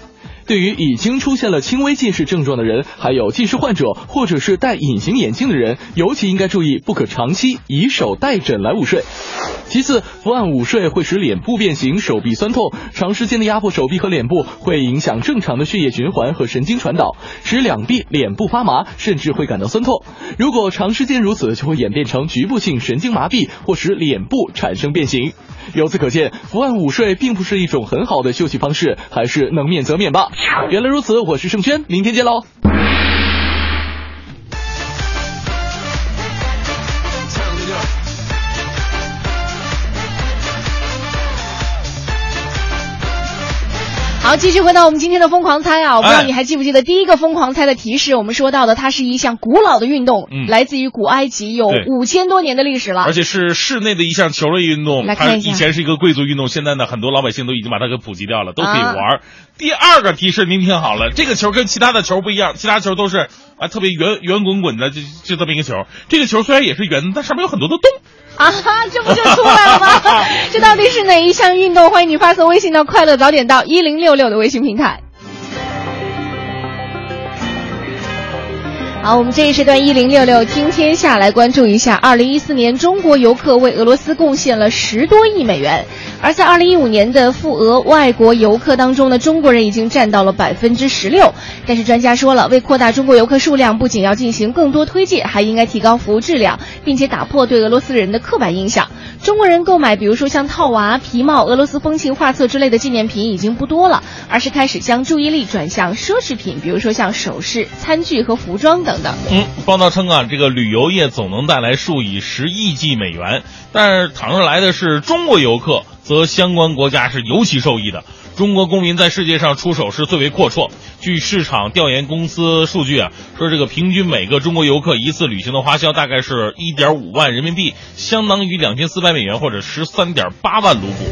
对于已经出现了轻微近视症状的人，还有近视患者或者是戴隐形眼镜的人，尤其应该注意，不可长期以手带枕来午睡。其次，伏案午睡会使脸部变形、手臂酸痛，长时间的压迫手臂和脸部会影响正常的血液循环和神经传导，使两臂、脸部发麻，甚至会感到酸痛。如果长时间如此，就会演变成局部性神经麻痹，或使脸部产生变形。由此可见，伏案午睡并不是一种很好的休息方式，还是能免则免吧。原来如此，我是盛轩，明天见喽。好，继续回到我们今天的疯狂猜啊！我不知道哎你还记不记得第一个疯狂猜的提示？我们说到的，它是一项古老的运动，嗯来自于古埃及，有对五千多年的历史了。而且是室内的一项球类运动，它来看一下以前是一个贵族运动，现在呢，很多老百姓都已经把它给普及掉了，都可以啊玩儿。第二个提示您听好了，这个球跟其他的球不一样，其他球都是啊特别圆圆滚滚的，就就这么一个球。这个球虽然也是圆的，但上面有很多的洞。啊，(laughs) 这不就出来了吗？(laughs) 这到底是哪一项运动？欢迎你发送微信到“快乐早点到”一零六六的微信平台。好，我们这一时段一零六六听天下来关注一下，二零一四年中国游客为俄罗斯贡献了十多亿美元，而在二零一五年的赴俄外国游客当中呢，中国人已经占到了百分之十六。但是专家说了，为扩大中国游客数量，不仅要进行更多推介，还应该提高服务质量，并且打破对俄罗斯人的刻板印象。中国人购买，比如说像套娃、皮帽、俄罗斯风情画册之类的纪念品已经不多了，而是开始将注意力转向奢侈品，比如说像首饰、餐具和服装等等。嗯，报道称啊，这个旅游业总能带来数以十亿计美元，但是倘若来的是中国游客，则相关国家是尤其受益的。中国公民在世界上出手是最为阔绰。据市场调研公司数据啊，说这个平均每个中国游客一次旅行的花销大概是一点五万人民币，相当于两千四百美元或者十三点八万卢布。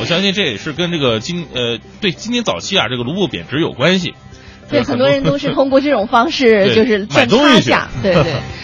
我相信这也是跟这个今呃对今年早期啊这个卢布贬值有关系。对，很多人都是通过这种方式就是赚差价，对对。(laughs)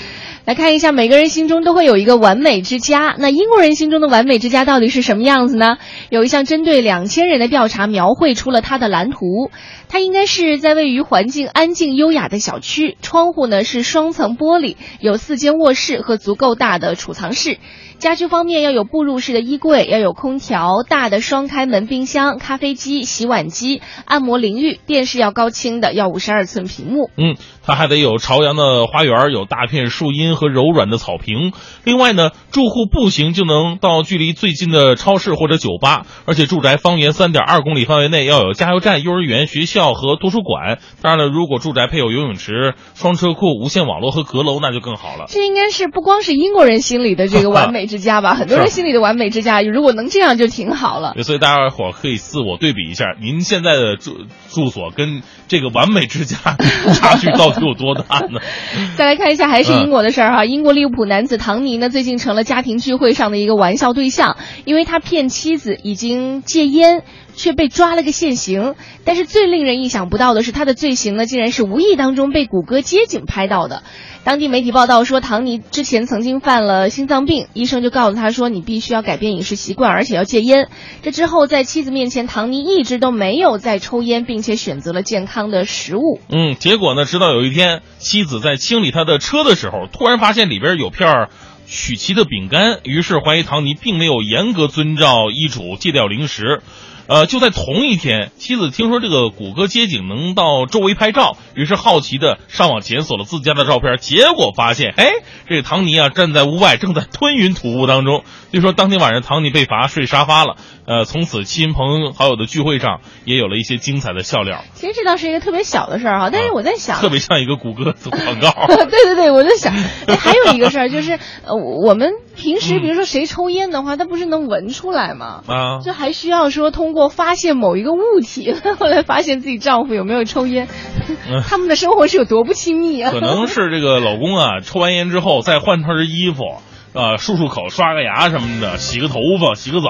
来看一下，每个人心中都会有一个完美之家。那英国人心中的完美之家到底是什么样子呢？有一项针对两千人的调查，描绘出了它的蓝图。它应该是在位于环境安静优雅的小区，窗户呢是双层玻璃，有四间卧室和足够大的储藏室。家居方面要有步入式的衣柜，要有空调、大的双开门冰箱、咖啡机、洗碗机、按摩淋浴，电视要高清的，要五十二寸屏幕。嗯，它还得有朝阳的花园，有大片树荫和柔软的草坪。另外呢，住户步行就能到距离最近的超市或者酒吧，而且住宅方圆三点二公里范围内要有加油站、幼儿园、学校和图书馆。当然了，如果住宅配有游泳池、双车库、无线网络和阁楼，那就更好了。这应该是不光是英国人心里的这个完美美之家吧。很多人心里的完美之家，如果能这样就挺好了。所以大家伙可以自我对比一下，您现在的住住所跟这个完美之家 (laughs) 差距到底有多大呢？(laughs) 再来看一下，还是英国的事儿哈。嗯英国利物浦男子唐尼呢，最近成了家庭聚会上的一个玩笑对象，因为他骗妻子已经戒烟。却被抓了个现行，但是最令人意想不到的是，他的罪行呢，竟然是无意当中被谷歌街景拍到的。当地媒体报道说，唐尼之前曾经犯了心脏病，医生就告诉他说，你必须要改变饮食习惯，而且要戒烟。这之后，在妻子面前，唐尼一直都没有再抽烟，并且选择了健康的食物。嗯，结果呢，直到有一天，妻子在清理他的车的时候，突然发现里边有片曲奇的饼干，于是怀疑唐尼并没有严格遵照医嘱戒掉零食。呃，就在同一天，妻子听说这个谷歌街景能到周围拍照，于是好奇的上网检索了自家的照片，结果发现，哎，这个唐尼啊站在屋外，正在吞云吐雾当中。据说当天晚上唐尼被罚睡沙发了。呃，从此亲朋好友的聚会上也有了一些精彩的笑料。其实这倒是一个特别小的事儿哈，但是我在想，特别像一个谷歌 (laughs) 广告。对对对，我在想，哎，还有一个事儿就是，呃，我们平时比如说谁抽烟的话，他不是能闻出来吗？啊，就还需要说通过发现某一个物体，后来发现自己丈夫有没有抽烟，他们的生活是有多不亲密啊？可能是这个老公啊，抽完烟之后再换套衣服，啊，漱漱口、刷个牙什么的，洗个头发、洗个澡。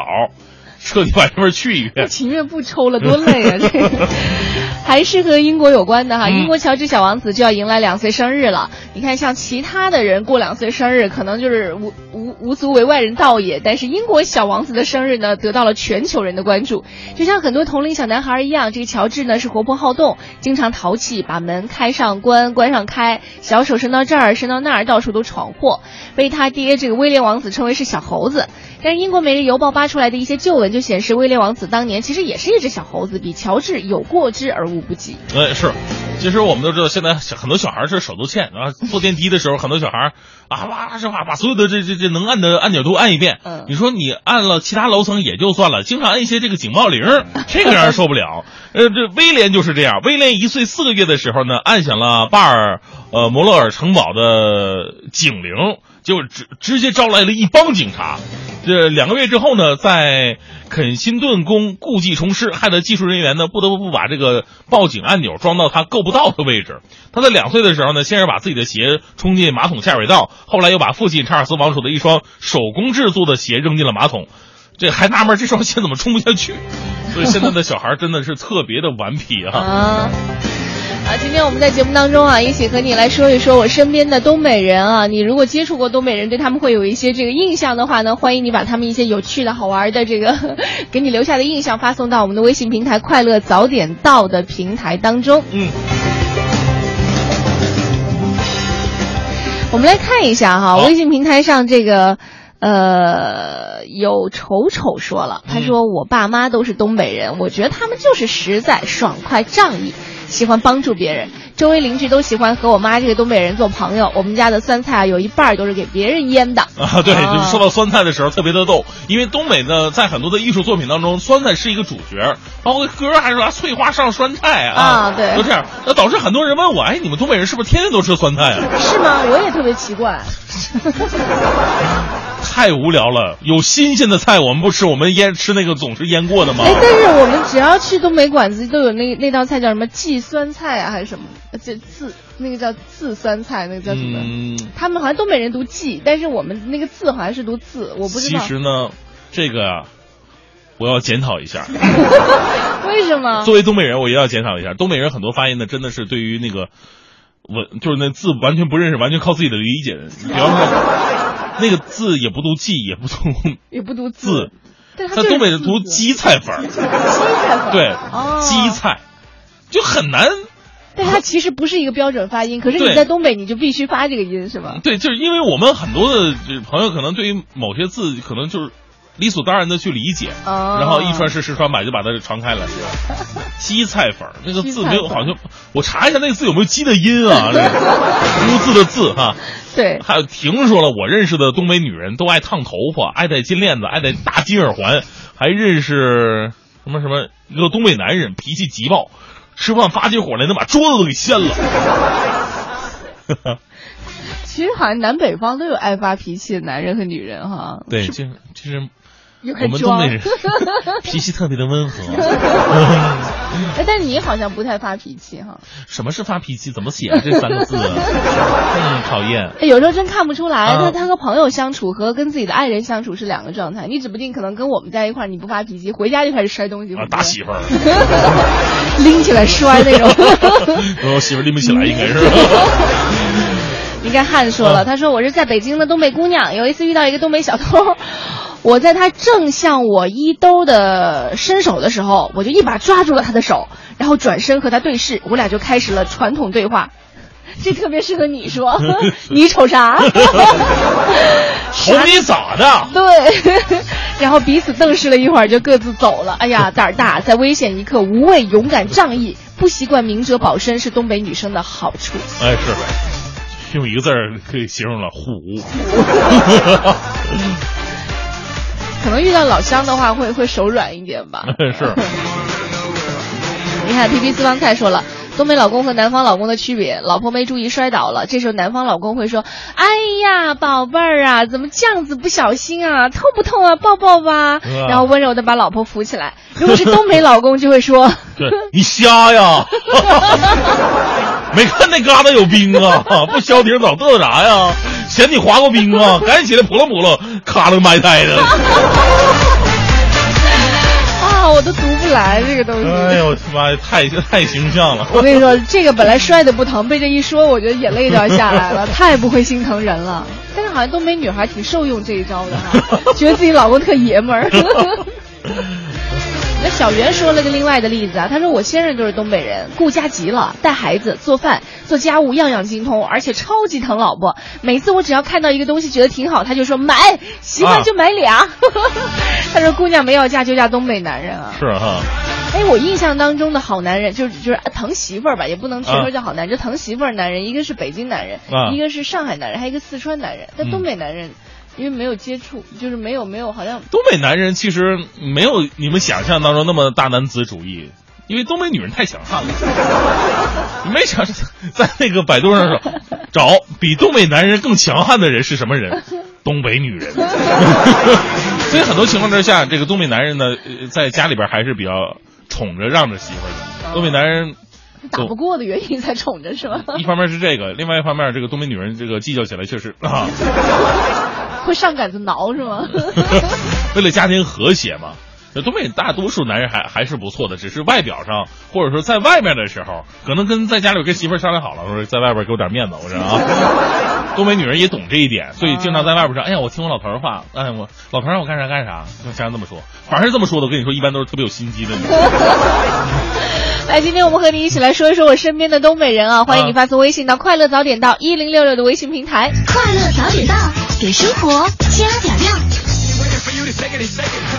彻底把这味去一遍，情愿不抽了，多累啊！这个 (laughs) 还是和英国有关的哈。嗯、英国乔治小王子就要迎来两岁生日了。你看，像其他的人过两岁生日，可能就是无无无足为外人道也。但是英国小王子的生日呢，得到了全球人的关注。就像很多同龄小男孩一样，这个乔治呢是活泼好动，经常淘气，把门开上关，关上开，小手伸到这儿，伸到那儿，到处都闯祸，被他爹这个威廉王子称为是小猴子。但是英国《每日邮报》扒出来的一些旧闻就显示，威廉王子当年其实也是一只小猴子，比乔治有过之而无不及。哎，是，其实我们都知道，现在很多小孩是手都欠啊。坐电梯的时候，很多小孩啊哇是哇把所有的这这这能按的按钮都按一遍。嗯，你说你按了其他楼层也就算了，经常按一些这个警报铃，这个让人受不了。呃，这威廉就是这样。威廉一岁四个月的时候呢，按响了巴尔呃摩洛尔城堡的警铃，就直直接招来了一帮警察。这两个月之后呢，在肯辛顿宫故技重施，害得技术人员呢不得不把这个报警按钮装到他够不到的位置。他在两岁的时候呢，先是把自己的鞋冲进马桶下水道，后来又把父亲查尔斯王储的一双手工制作的鞋扔进了马桶。这还纳闷这双鞋怎么冲不下去？所以现在的小孩真的是特别的顽皮啊！啊。啊，今天我们在节目当中啊，一起和你来说一说我身边的东北人啊。你如果接触过东北人，对他们会有一些这个印象的话呢，欢迎你把他们一些有趣的好玩的这个 (laughs) 给你留下的印象发送到我们的微信平台“快乐早点到”的平台当中。嗯，我们来看一下哈，微信平台上这个。呃，有丑丑说了，他说我爸妈都是东北人，我觉得他们就是实在、爽快、仗义，喜欢帮助别人。周围邻居都喜欢和我妈这个东北人做朋友。我们家的酸菜啊，有一半都是给别人腌的 (laughs) 啊。对，就是说到酸菜的时候特别的逗，因为东北呢，在很多的艺术作品当中，酸菜是一个主角，包括歌还说翠花上酸菜啊，啊对，都这样，那导致很多人问我，哎，你们东北人是不是天天都吃酸菜啊？是吗？我也特别奇怪。(laughs) 太无聊了，有新鲜的菜我们不吃，我们腌吃那个总是腌过的吗？哎，但是我们只要去东北馆子，都有那那道菜叫什么荠酸菜啊，还是什么？这字那个叫字酸菜，那个叫什么？嗯，他们好像东北人读荠，但是我们那个字好像是读字，我不知道。其实呢，这个啊，我要检讨一下。(laughs) 为什么？作为东北人，我也要检讨一下。东北人很多发音呢，真的是对于那个文，就是那字完全不认识，完全靠自己的理解。比方说。(laughs) 那个字也不读记，也不读，(laughs) 也不读字，在东北人读鸡菜粉儿，荠菜粉 (laughs) 对，哦荠菜就很难。但它其实不是一个标准发音，可是你在东北你就必须发这个音，是吧？对，就是因为我们很多的朋友可能对于某些字可能就是理所当然的去理解，哦、然后一传十，十传百就把它传开了。(laughs) 西菜粉儿那个字没有，好像我查一下那个字有没有鸡的音啊？(laughs) 这个污字的字哈。对，还有听说了，我认识的东北女人都爱烫头发，爱戴金链子，爱戴大金耳环，还认识什么什么一个东北男人，脾气急暴，吃饭发起火来能把桌子都给掀了。(laughs) 其实好像南北方都有爱发脾气的男人和女人哈。对，其实其实有我们东北人脾气特别的温和。(laughs) 哎，但你好像不太发脾气哈。什么是发脾气？怎么写啊？这三个字，(laughs) 嗯，讨厌。有时候真看不出来，他他和朋友相处和跟自己的爱人相处是两个状态。你指不定可能跟我们在一块儿，你不发脾气，回家就开始摔东西，啊，打媳妇儿，(laughs) 拎起来摔那种。我媳妇拎不起来，应该是。你看汉说了，他说我是在北京的东北姑娘，有一次遇到一个东北小偷。我在他正向我衣兜的伸手的时候，我就一把抓住了他的手，然后转身和他对视，我俩就开始了传统对话。(laughs) 这特别适合你说，(laughs) 你瞅啥？(laughs) 瞅你咋的？对，然后彼此瞪视了一会儿，就各自走了。哎呀，胆儿大，在危险一刻无畏、勇敢、仗义，不习惯明哲保身，是东北女生的好处。哎，是，用一个字儿可以形容了，虎。可能遇到老乡的话，会会手软一点吧。(laughs) 是。你看皮皮私房菜说了，东北老公和南方老公的区别，老婆没注意摔倒了，这时候南方老公会说：“哎呀，宝贝儿啊，怎么这样子不小心啊？痛不痛啊？抱抱吧。”然后温柔的把老婆扶起来。如果是东北老公，就会说：(laughs) “对你瞎呀，(laughs) 没看那旮瘩有冰啊？(laughs) 不消停早嘚瑟啥呀？嫌你滑过冰啊？(laughs) 赶紧起来扑棱扑棱，卡楞埋汰的。(laughs) ”啊，我都读不来这个东西。哎呦我的妈呀，太太形象了！我跟你说，这个本来摔的不疼，被这一说，我觉得眼泪都要下来了，太不会心疼人了。但是好像东北女孩挺受用这一招的哈，觉得自己老公特爷们儿。那小袁说了个另外的例子啊，他说我先生就是东北人，顾家极了，带孩子、做饭、做家务样样精通，而且超级疼老婆。每次我只要看到一个东西觉得挺好，他就说买，喜欢就买俩。啊、(laughs) 他说姑娘没要嫁就嫁东北男人啊。是哈。哎，我印象当中的好男人，就是就是疼媳妇儿吧，也不能全说叫好男人，就疼媳妇儿男人，一个是北京男人，啊、一个是上海男人，还有一个四川男人。但东北男人。因为没有接触，就是没有没有，好像东北男人其实没有你们想象当中那么大男子主义，因为东北女人太强悍了。(laughs) 你没想在那个百度上说 (laughs) 找比东北男人更强悍的人是什么人？东北女人。(laughs) 所以很多情况之下，这个东北男人呢，在家里边还是比较宠着让着媳妇的。东北男人打不过的原因才宠着是吧？一方面是这个，另外一方面，这个东北女人这个计较起来确实啊。会上杆子挠是吗？(laughs) 为了家庭和谐嘛，东北大多数男人还还是不错的，只是外表上或者说在外面的时候，可能跟在家里跟媳妇商量好了，说在外边给我点面子，我说啊。(laughs) 东北女人也懂这一点，所以经常在外边说：“哎呀，我听我老头儿话，哎，我老头让我干啥干啥。”就经常这么说，凡是这么说的，我跟你说，一般都是特别有心机的女人。(laughs) 来，今天我们和你一起来说一说我身边的东北人啊！欢迎你发送微信到“快乐早点到一零六六”的微信平台。快乐早点到，给生活加点料。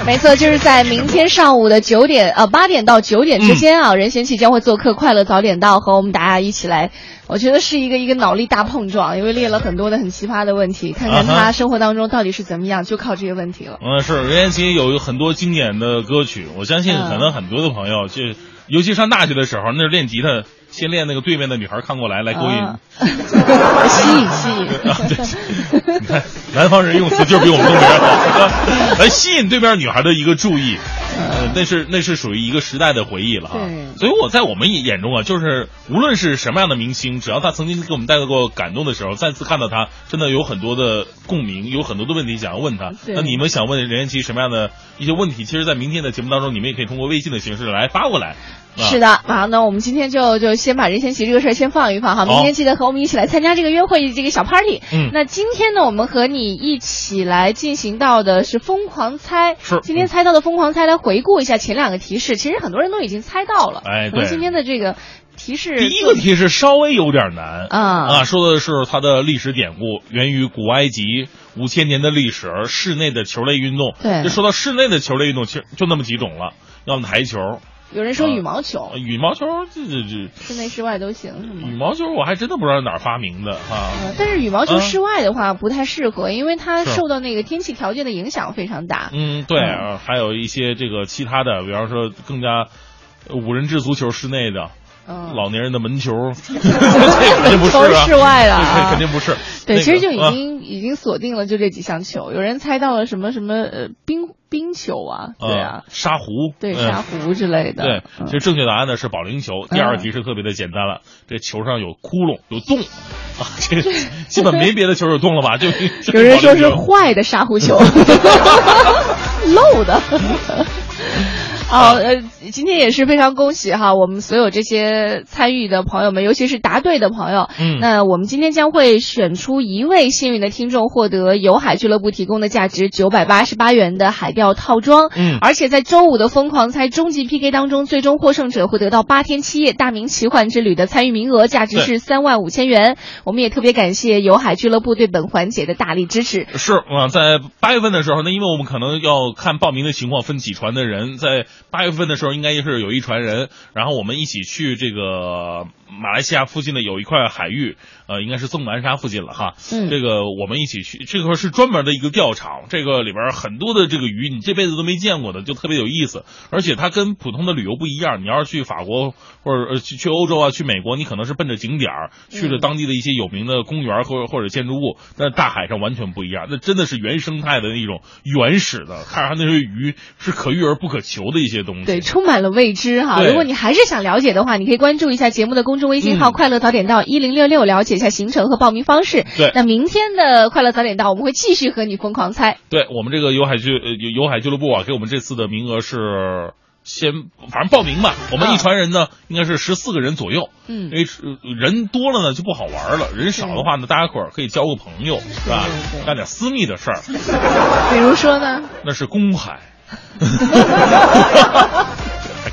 没错，就是在明天上午的九点呃八点到九点之间啊，任贤齐将会做客《快乐早点到》，和我们大家一起来，我觉得是一个一个脑力大碰撞，因为列了很多的很奇葩的问题，看看他生活当中到底是怎么样，就靠这些问题了。嗯，是任贤齐有很多经典的歌曲，我相信可能很多的朋友就。尤其上大学的时候，那是练吉他，先练那个对面的女孩看过来来勾引，吸引吸引。你看 (laughs) (laughs) 南方人用词就是比我们东北人好，(laughs) 来吸引对面女孩的一个注意。呃，(laughs) 那是那是属于一个时代的回忆了哈。所以我在我们眼中啊，就是无论是什么样的明星，只要他曾经给我们带来过感动的时候，再次看到他，真的有很多的共鸣，有很多的问题想要问他。那你们想问任贤齐什么样的一些问题？其实，在明天的节目当中，你们也可以通过微信的形式来发过来。是的，好，那我们今天就就先把任贤齐这个事儿先放一放哈，明天记得和我们一起来参加这个约会这个小 party。嗯，那今天呢，我们和你一起来进行到的是疯狂猜，是今天猜到的疯狂猜，来回顾一下前两个提示，其实很多人都已经猜到了。哎，对，今天的这个提示，第一个提示稍微有点难啊啊，说的是它的历史典故，源于古埃及五千年的历史，室内的球类运动。对，就说到室内的球类运动，其实就那么几种了，要么台球。有人说羽毛球，羽毛球这这这室内室外都行是吗？羽毛球我还真的不知道哪儿发明的啊。但是羽毛球室外的话不太适合，因为它受到那个天气条件的影响非常大。嗯，对啊，还有一些这个其他的，比方说更加五人制足球室内的嗯老年人的门球，(laughs) 这肯定不是啊，室外的啊。肯定不是。对，那其实就已经、已经锁定了就这几项球，有人猜到了什么什么呃冰冰球啊，对啊。呃，沙壶，对嗯。沙壶之类的，对，嗯。其实正确答案呢是保龄球。第二题是特别的简单了，这球上有窟窿有洞。啊，(laughs) 这基本没别的球有洞了吧？就就 (laughs) 有人说是坏的沙壶球，漏的。(laughs) 好，呃，今天也是非常恭喜哈，我们所有这些参与的朋友们，尤其是答对的朋友。嗯那我们今天将会选出一位幸运的听众，获得游海俱乐部提供的价值九百八十八元的海钓套装。嗯而且在周五的疯狂猜终极 PK 当中，最终获胜者会得到八天七夜大明奇幻之旅的参与名额，价值对是三万五千元。我们也特别感谢游海俱乐部对本环节的大力支持。是啊，在八月份的时候呢，因为我们可能要看报名的情况，分几船的人。在八月份的时候，应该是有一船人，然后我们一起去这个马来西亚附近的有一块海域，呃，应该是纵南沙附近了哈。嗯这个我们一起去，这块是专门的一个钓场，这个里边很多的这个鱼，你这辈子都没见过的，就特别有意思。而且它跟普通的旅游不一样，你要是去法国或者呃去去欧洲啊，去美国，你可能是奔着景点儿去了当地的一些有名的公园或者或者建筑物，但大海上完全不一样，那真的是原生态的那种原始的，看上那些鱼是可遇而不可求的一些东西。对，充满了未知哈。如果你还是想了解的话，你可以关注一下节目的公众微信号“嗯快乐早点到一零六六”，了解一下行程和报名方式。对那明天的快乐早点到，我们会继续和你疯狂猜。对我们这个游海俱呃游游海俱乐部啊，给我们这次的名额是先反正报名吧，我们一船人呢应该是十四个人左右。嗯因为人多了呢就不好玩了，人少的话呢，大家伙儿可以交个朋友，是吧？干点私密的事儿，(laughs) 比如说呢？那是公海。(laughs) (laughs)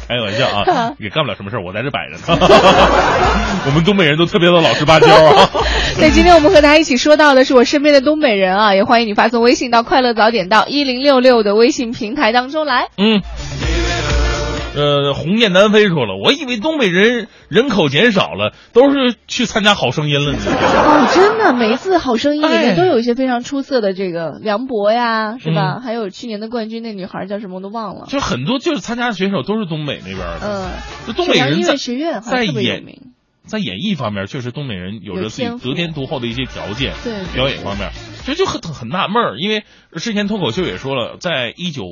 开玩笑啊，也干不了什么事儿，我在这摆着呢。(laughs) 我们东北人都特别的老实巴交啊。(laughs) 对，今天我们和大家一起说到的是我身边的东北人啊，也欢迎你发送微信到快乐早点到一零六六的微信平台当中来。嗯，呃，鸿雁南飞说了，我以为东北人人口减少了，都是去参加好声音了呢。(laughs) 哦，真的，每一次好声音里面哎都有一些非常出色的这个梁博呀，是吧？嗯还有去年的冠军那女孩叫什么我都忘了。就很多就是参加的选手都是东北那边的，嗯，就东北人在音乐学院好像在特别有演名。在演艺方面，确实东北人有着自己得天独厚的一些条件，对对表演方面，其实就很很纳闷儿，因为之前脱口秀也说了，在一九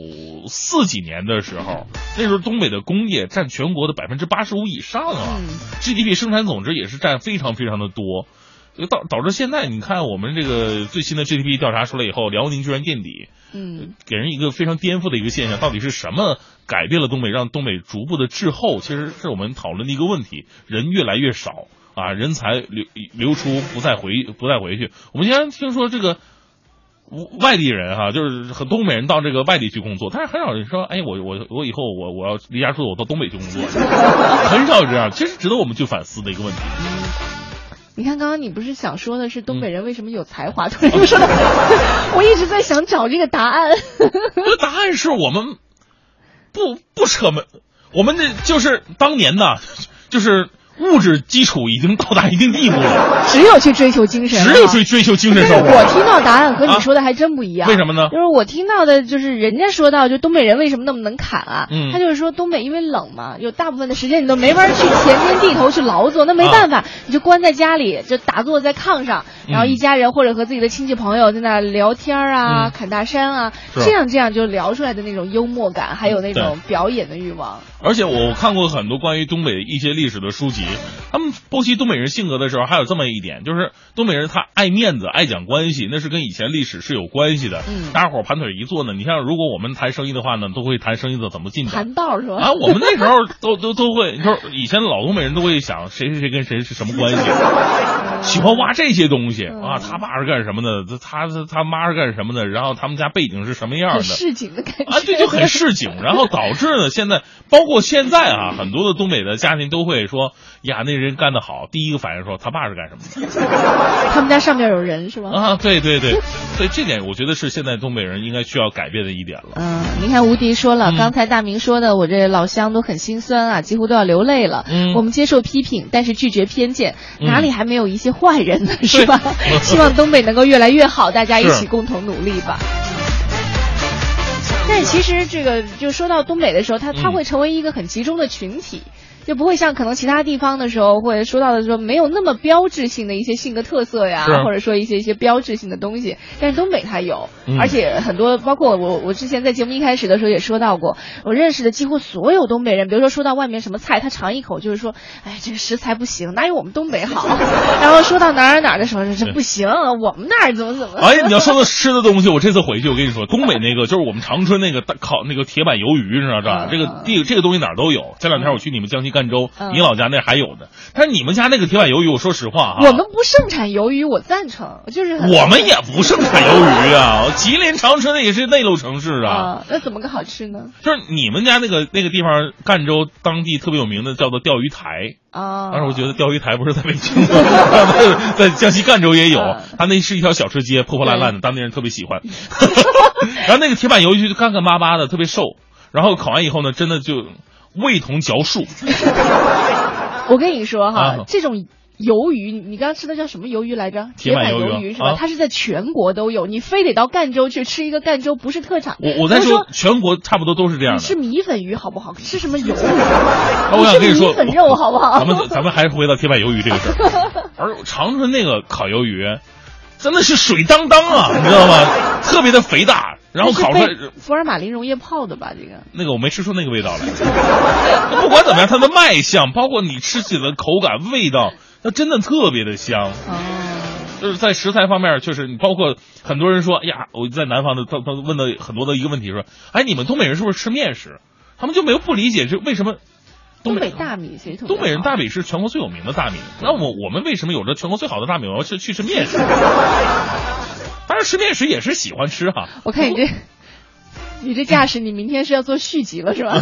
四几年的时候，那时候东北的工业占全国的百分之八十五以上啊、嗯 g d p 生产总值也是占非常非常的多。就导导致现在，你看我们这个最新的 GDP 调查出来以后，辽宁居然垫底，嗯，给人一个非常颠覆的一个现象，到底是什么改变了东北，让东北逐步的滞后？其实是我们讨论的一个问题，人越来越少啊，人才流流出不再回不再回去。我们经常听说这个。外地人哈、就是很东北人到这个外地去工作，但是很少人说，哎，我我我以后我我要离家出走，我到东北去工作，很少有这样。其实值得我们去反思的一个问题。你看刚刚你不是想说的是东北人为什么有才华？突然又说到，我一直在想找这个答案。(laughs) 这答案是我们不不扯门，我们这就是当年呐，就是物质基础已经到达一定地步了，只有去追求精神，只有追追求精神生活。我听到答案和你说的还真不一样。为什么呢？就是我听到的，就是人家说到，就东北人为什么那么能砍啊？嗯。他就是说东北因为冷嘛，有大部分的时间你都没法去田间地头去劳作，那没办法，啊。你就关在家里，就打坐在炕上，然后嗯一家人或者和自己的亲戚朋友在那聊天啊、嗯。侃大山啊，这样这样就聊出来的那种幽默感，还有那种表演的欲望。而且我看过很多关于东北一些历史的书籍，他们剖析东北人性格的时候，还有这么一点，就是东北人他爱面子、爱讲关系，那是跟以前历史是有关系的。嗯大家伙儿盘腿一坐呢，你像如果我们谈生意的话呢，都会谈生意的怎么进展。谈道是吧？啊，我们那时候都都都会，就是以前老东北人都会想谁谁谁跟谁是什么关系，(laughs) 喜欢挖这些东西啊，他爸是干什么的，他他他妈是干什么的，然后他们家背景是什么样的市井的感觉啊，对，就很市井，然后导致呢，现在包括现在啊，很多的东北的家庭都会说呀，那人干得好，第一个反应说他爸是干什么的 (laughs) 他们家上面有人是吗？啊，对对对，所以这点我觉得是现在东北人应该需要改变的一点了。嗯，你看吴迪说了，嗯刚才大明说的，我这老乡都很心酸啊，几乎都要流泪了。嗯我们接受批评，但是拒绝偏见，嗯哪里还没有一些坏人呢？是吧？(laughs) 希望东北能够越来越好，大家一起共同努力吧。但其实这个就说到东北的时候，它它嗯会成为一个很集中的群体。就不会像可能其他地方的时候会说到的时候没有那么标志性的一些性格特色呀是，或者说一些一些标志性的东西，但是东北它有，嗯而且很多包括我我之前在节目一开始的时候也说到过，我认识的几乎所有东北人，比如说说到外面什么菜，他尝一口就是说，哎，这个食材不行，哪有我们东北好？(laughs) 然后说到哪儿哪儿的时候，这不行，我们那儿怎么怎么。哎，你要说到吃的东西，我这次回去，我跟你说，东北那个就是我们长春那个大烤那个铁板鱿鱼，你知道吧？这个地这个东西哪儿都有。前两天我去你们江西赣州，嗯你老家那还有的。但是你们家那个铁板鱿鱼，我说实话啊，我们不盛产鱿鱼，我赞成，就是我们也不盛产鱿鱼啊。吉林长春那也是内陆城市啊。啊，那怎么个好吃呢？就是你们家那个那个地方，赣州当地特别有名的叫做钓鱼台。啊，但是我觉得钓鱼台不是在北京 (laughs) 吗，在江西赣州也有。嗯它那是一条小吃街，破破烂烂的，当地人特别喜欢。(laughs) 然后那个铁板鱿鱼就干干巴巴的，特别瘦。然后烤完以后呢，真的就味同嚼树。(laughs) 我跟你说哈，啊这种。鱿鱼，你你刚刚吃的叫什么鱿鱼来着？铁板鱿鱼是吧？啊它是在全国都有，你非得到赣州去吃一个赣州不是特产。我我在说，全国差不多都是这样的。你吃米粉鱼好不好？吃什么鱿鱼？(laughs) 我想跟你说，米粉肉好不好？咱们咱们还是回到铁板鱿鱼这个事儿。(laughs) 而长春那个烤鱿鱼，真的是水当当啊，你知道吗？特别的肥大，然后烤出来福尔马林溶液泡的吧？这个那个我没吃出那个味道来。不管怎么样，它的卖相，包括你吃起来的口感、味道，它真的特别的香。哦就是在食材方面，确实你包括很多人说，哎呀，我在南方的，他他问的很多的一个问题说，哎，你们东北人是不是吃面食？他们就没有不理解，是为什么东北大米其实东北人大米是全国最有名的大米，那我我们为什么有着全国最好的大米，我要去去吃面食？(laughs) 当然吃面食也是喜欢吃哈。我看你这，(laughs) 你这架势，你明天是要做续集了是吧？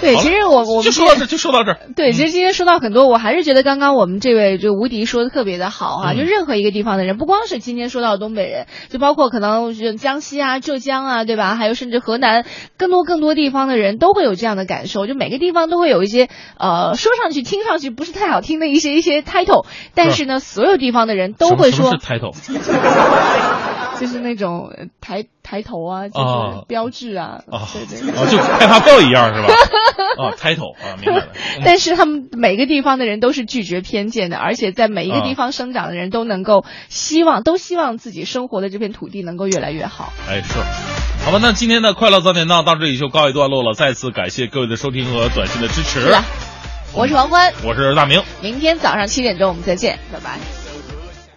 对，其实我我们就说到这，就说到这儿。对，其实今天说到很多，我还是觉得刚刚我们这位就吴迪说的特别的好哈、嗯就任何一个地方的人，不光是今天说到东北人，就包括可能是江西啊、浙江啊，对吧？还有甚至河南，更多更多地方的人都会有这样的感受，就每个地方都会有一些呃说上去听上去不是太好听的一些一些 title，但是呢，所有地方的人都会说 title，？(laughs) 就是那种呃抬抬头啊，就啊是标志啊，啊对对就开发票一样是吧？啊，(laughs) 抬头啊，明白了。但是他们每个地方的人都是拒绝偏见的，而且在每一个地方生长的人都能够希望，都希望自己生活的这片土地能够越来越好。哎，是。好吧，那今天的快乐早点到到这里就告一段落了。再次感谢各位的收听和短信的支持。我是王欢，我是大明。明天早上七点钟我们再见，拜拜。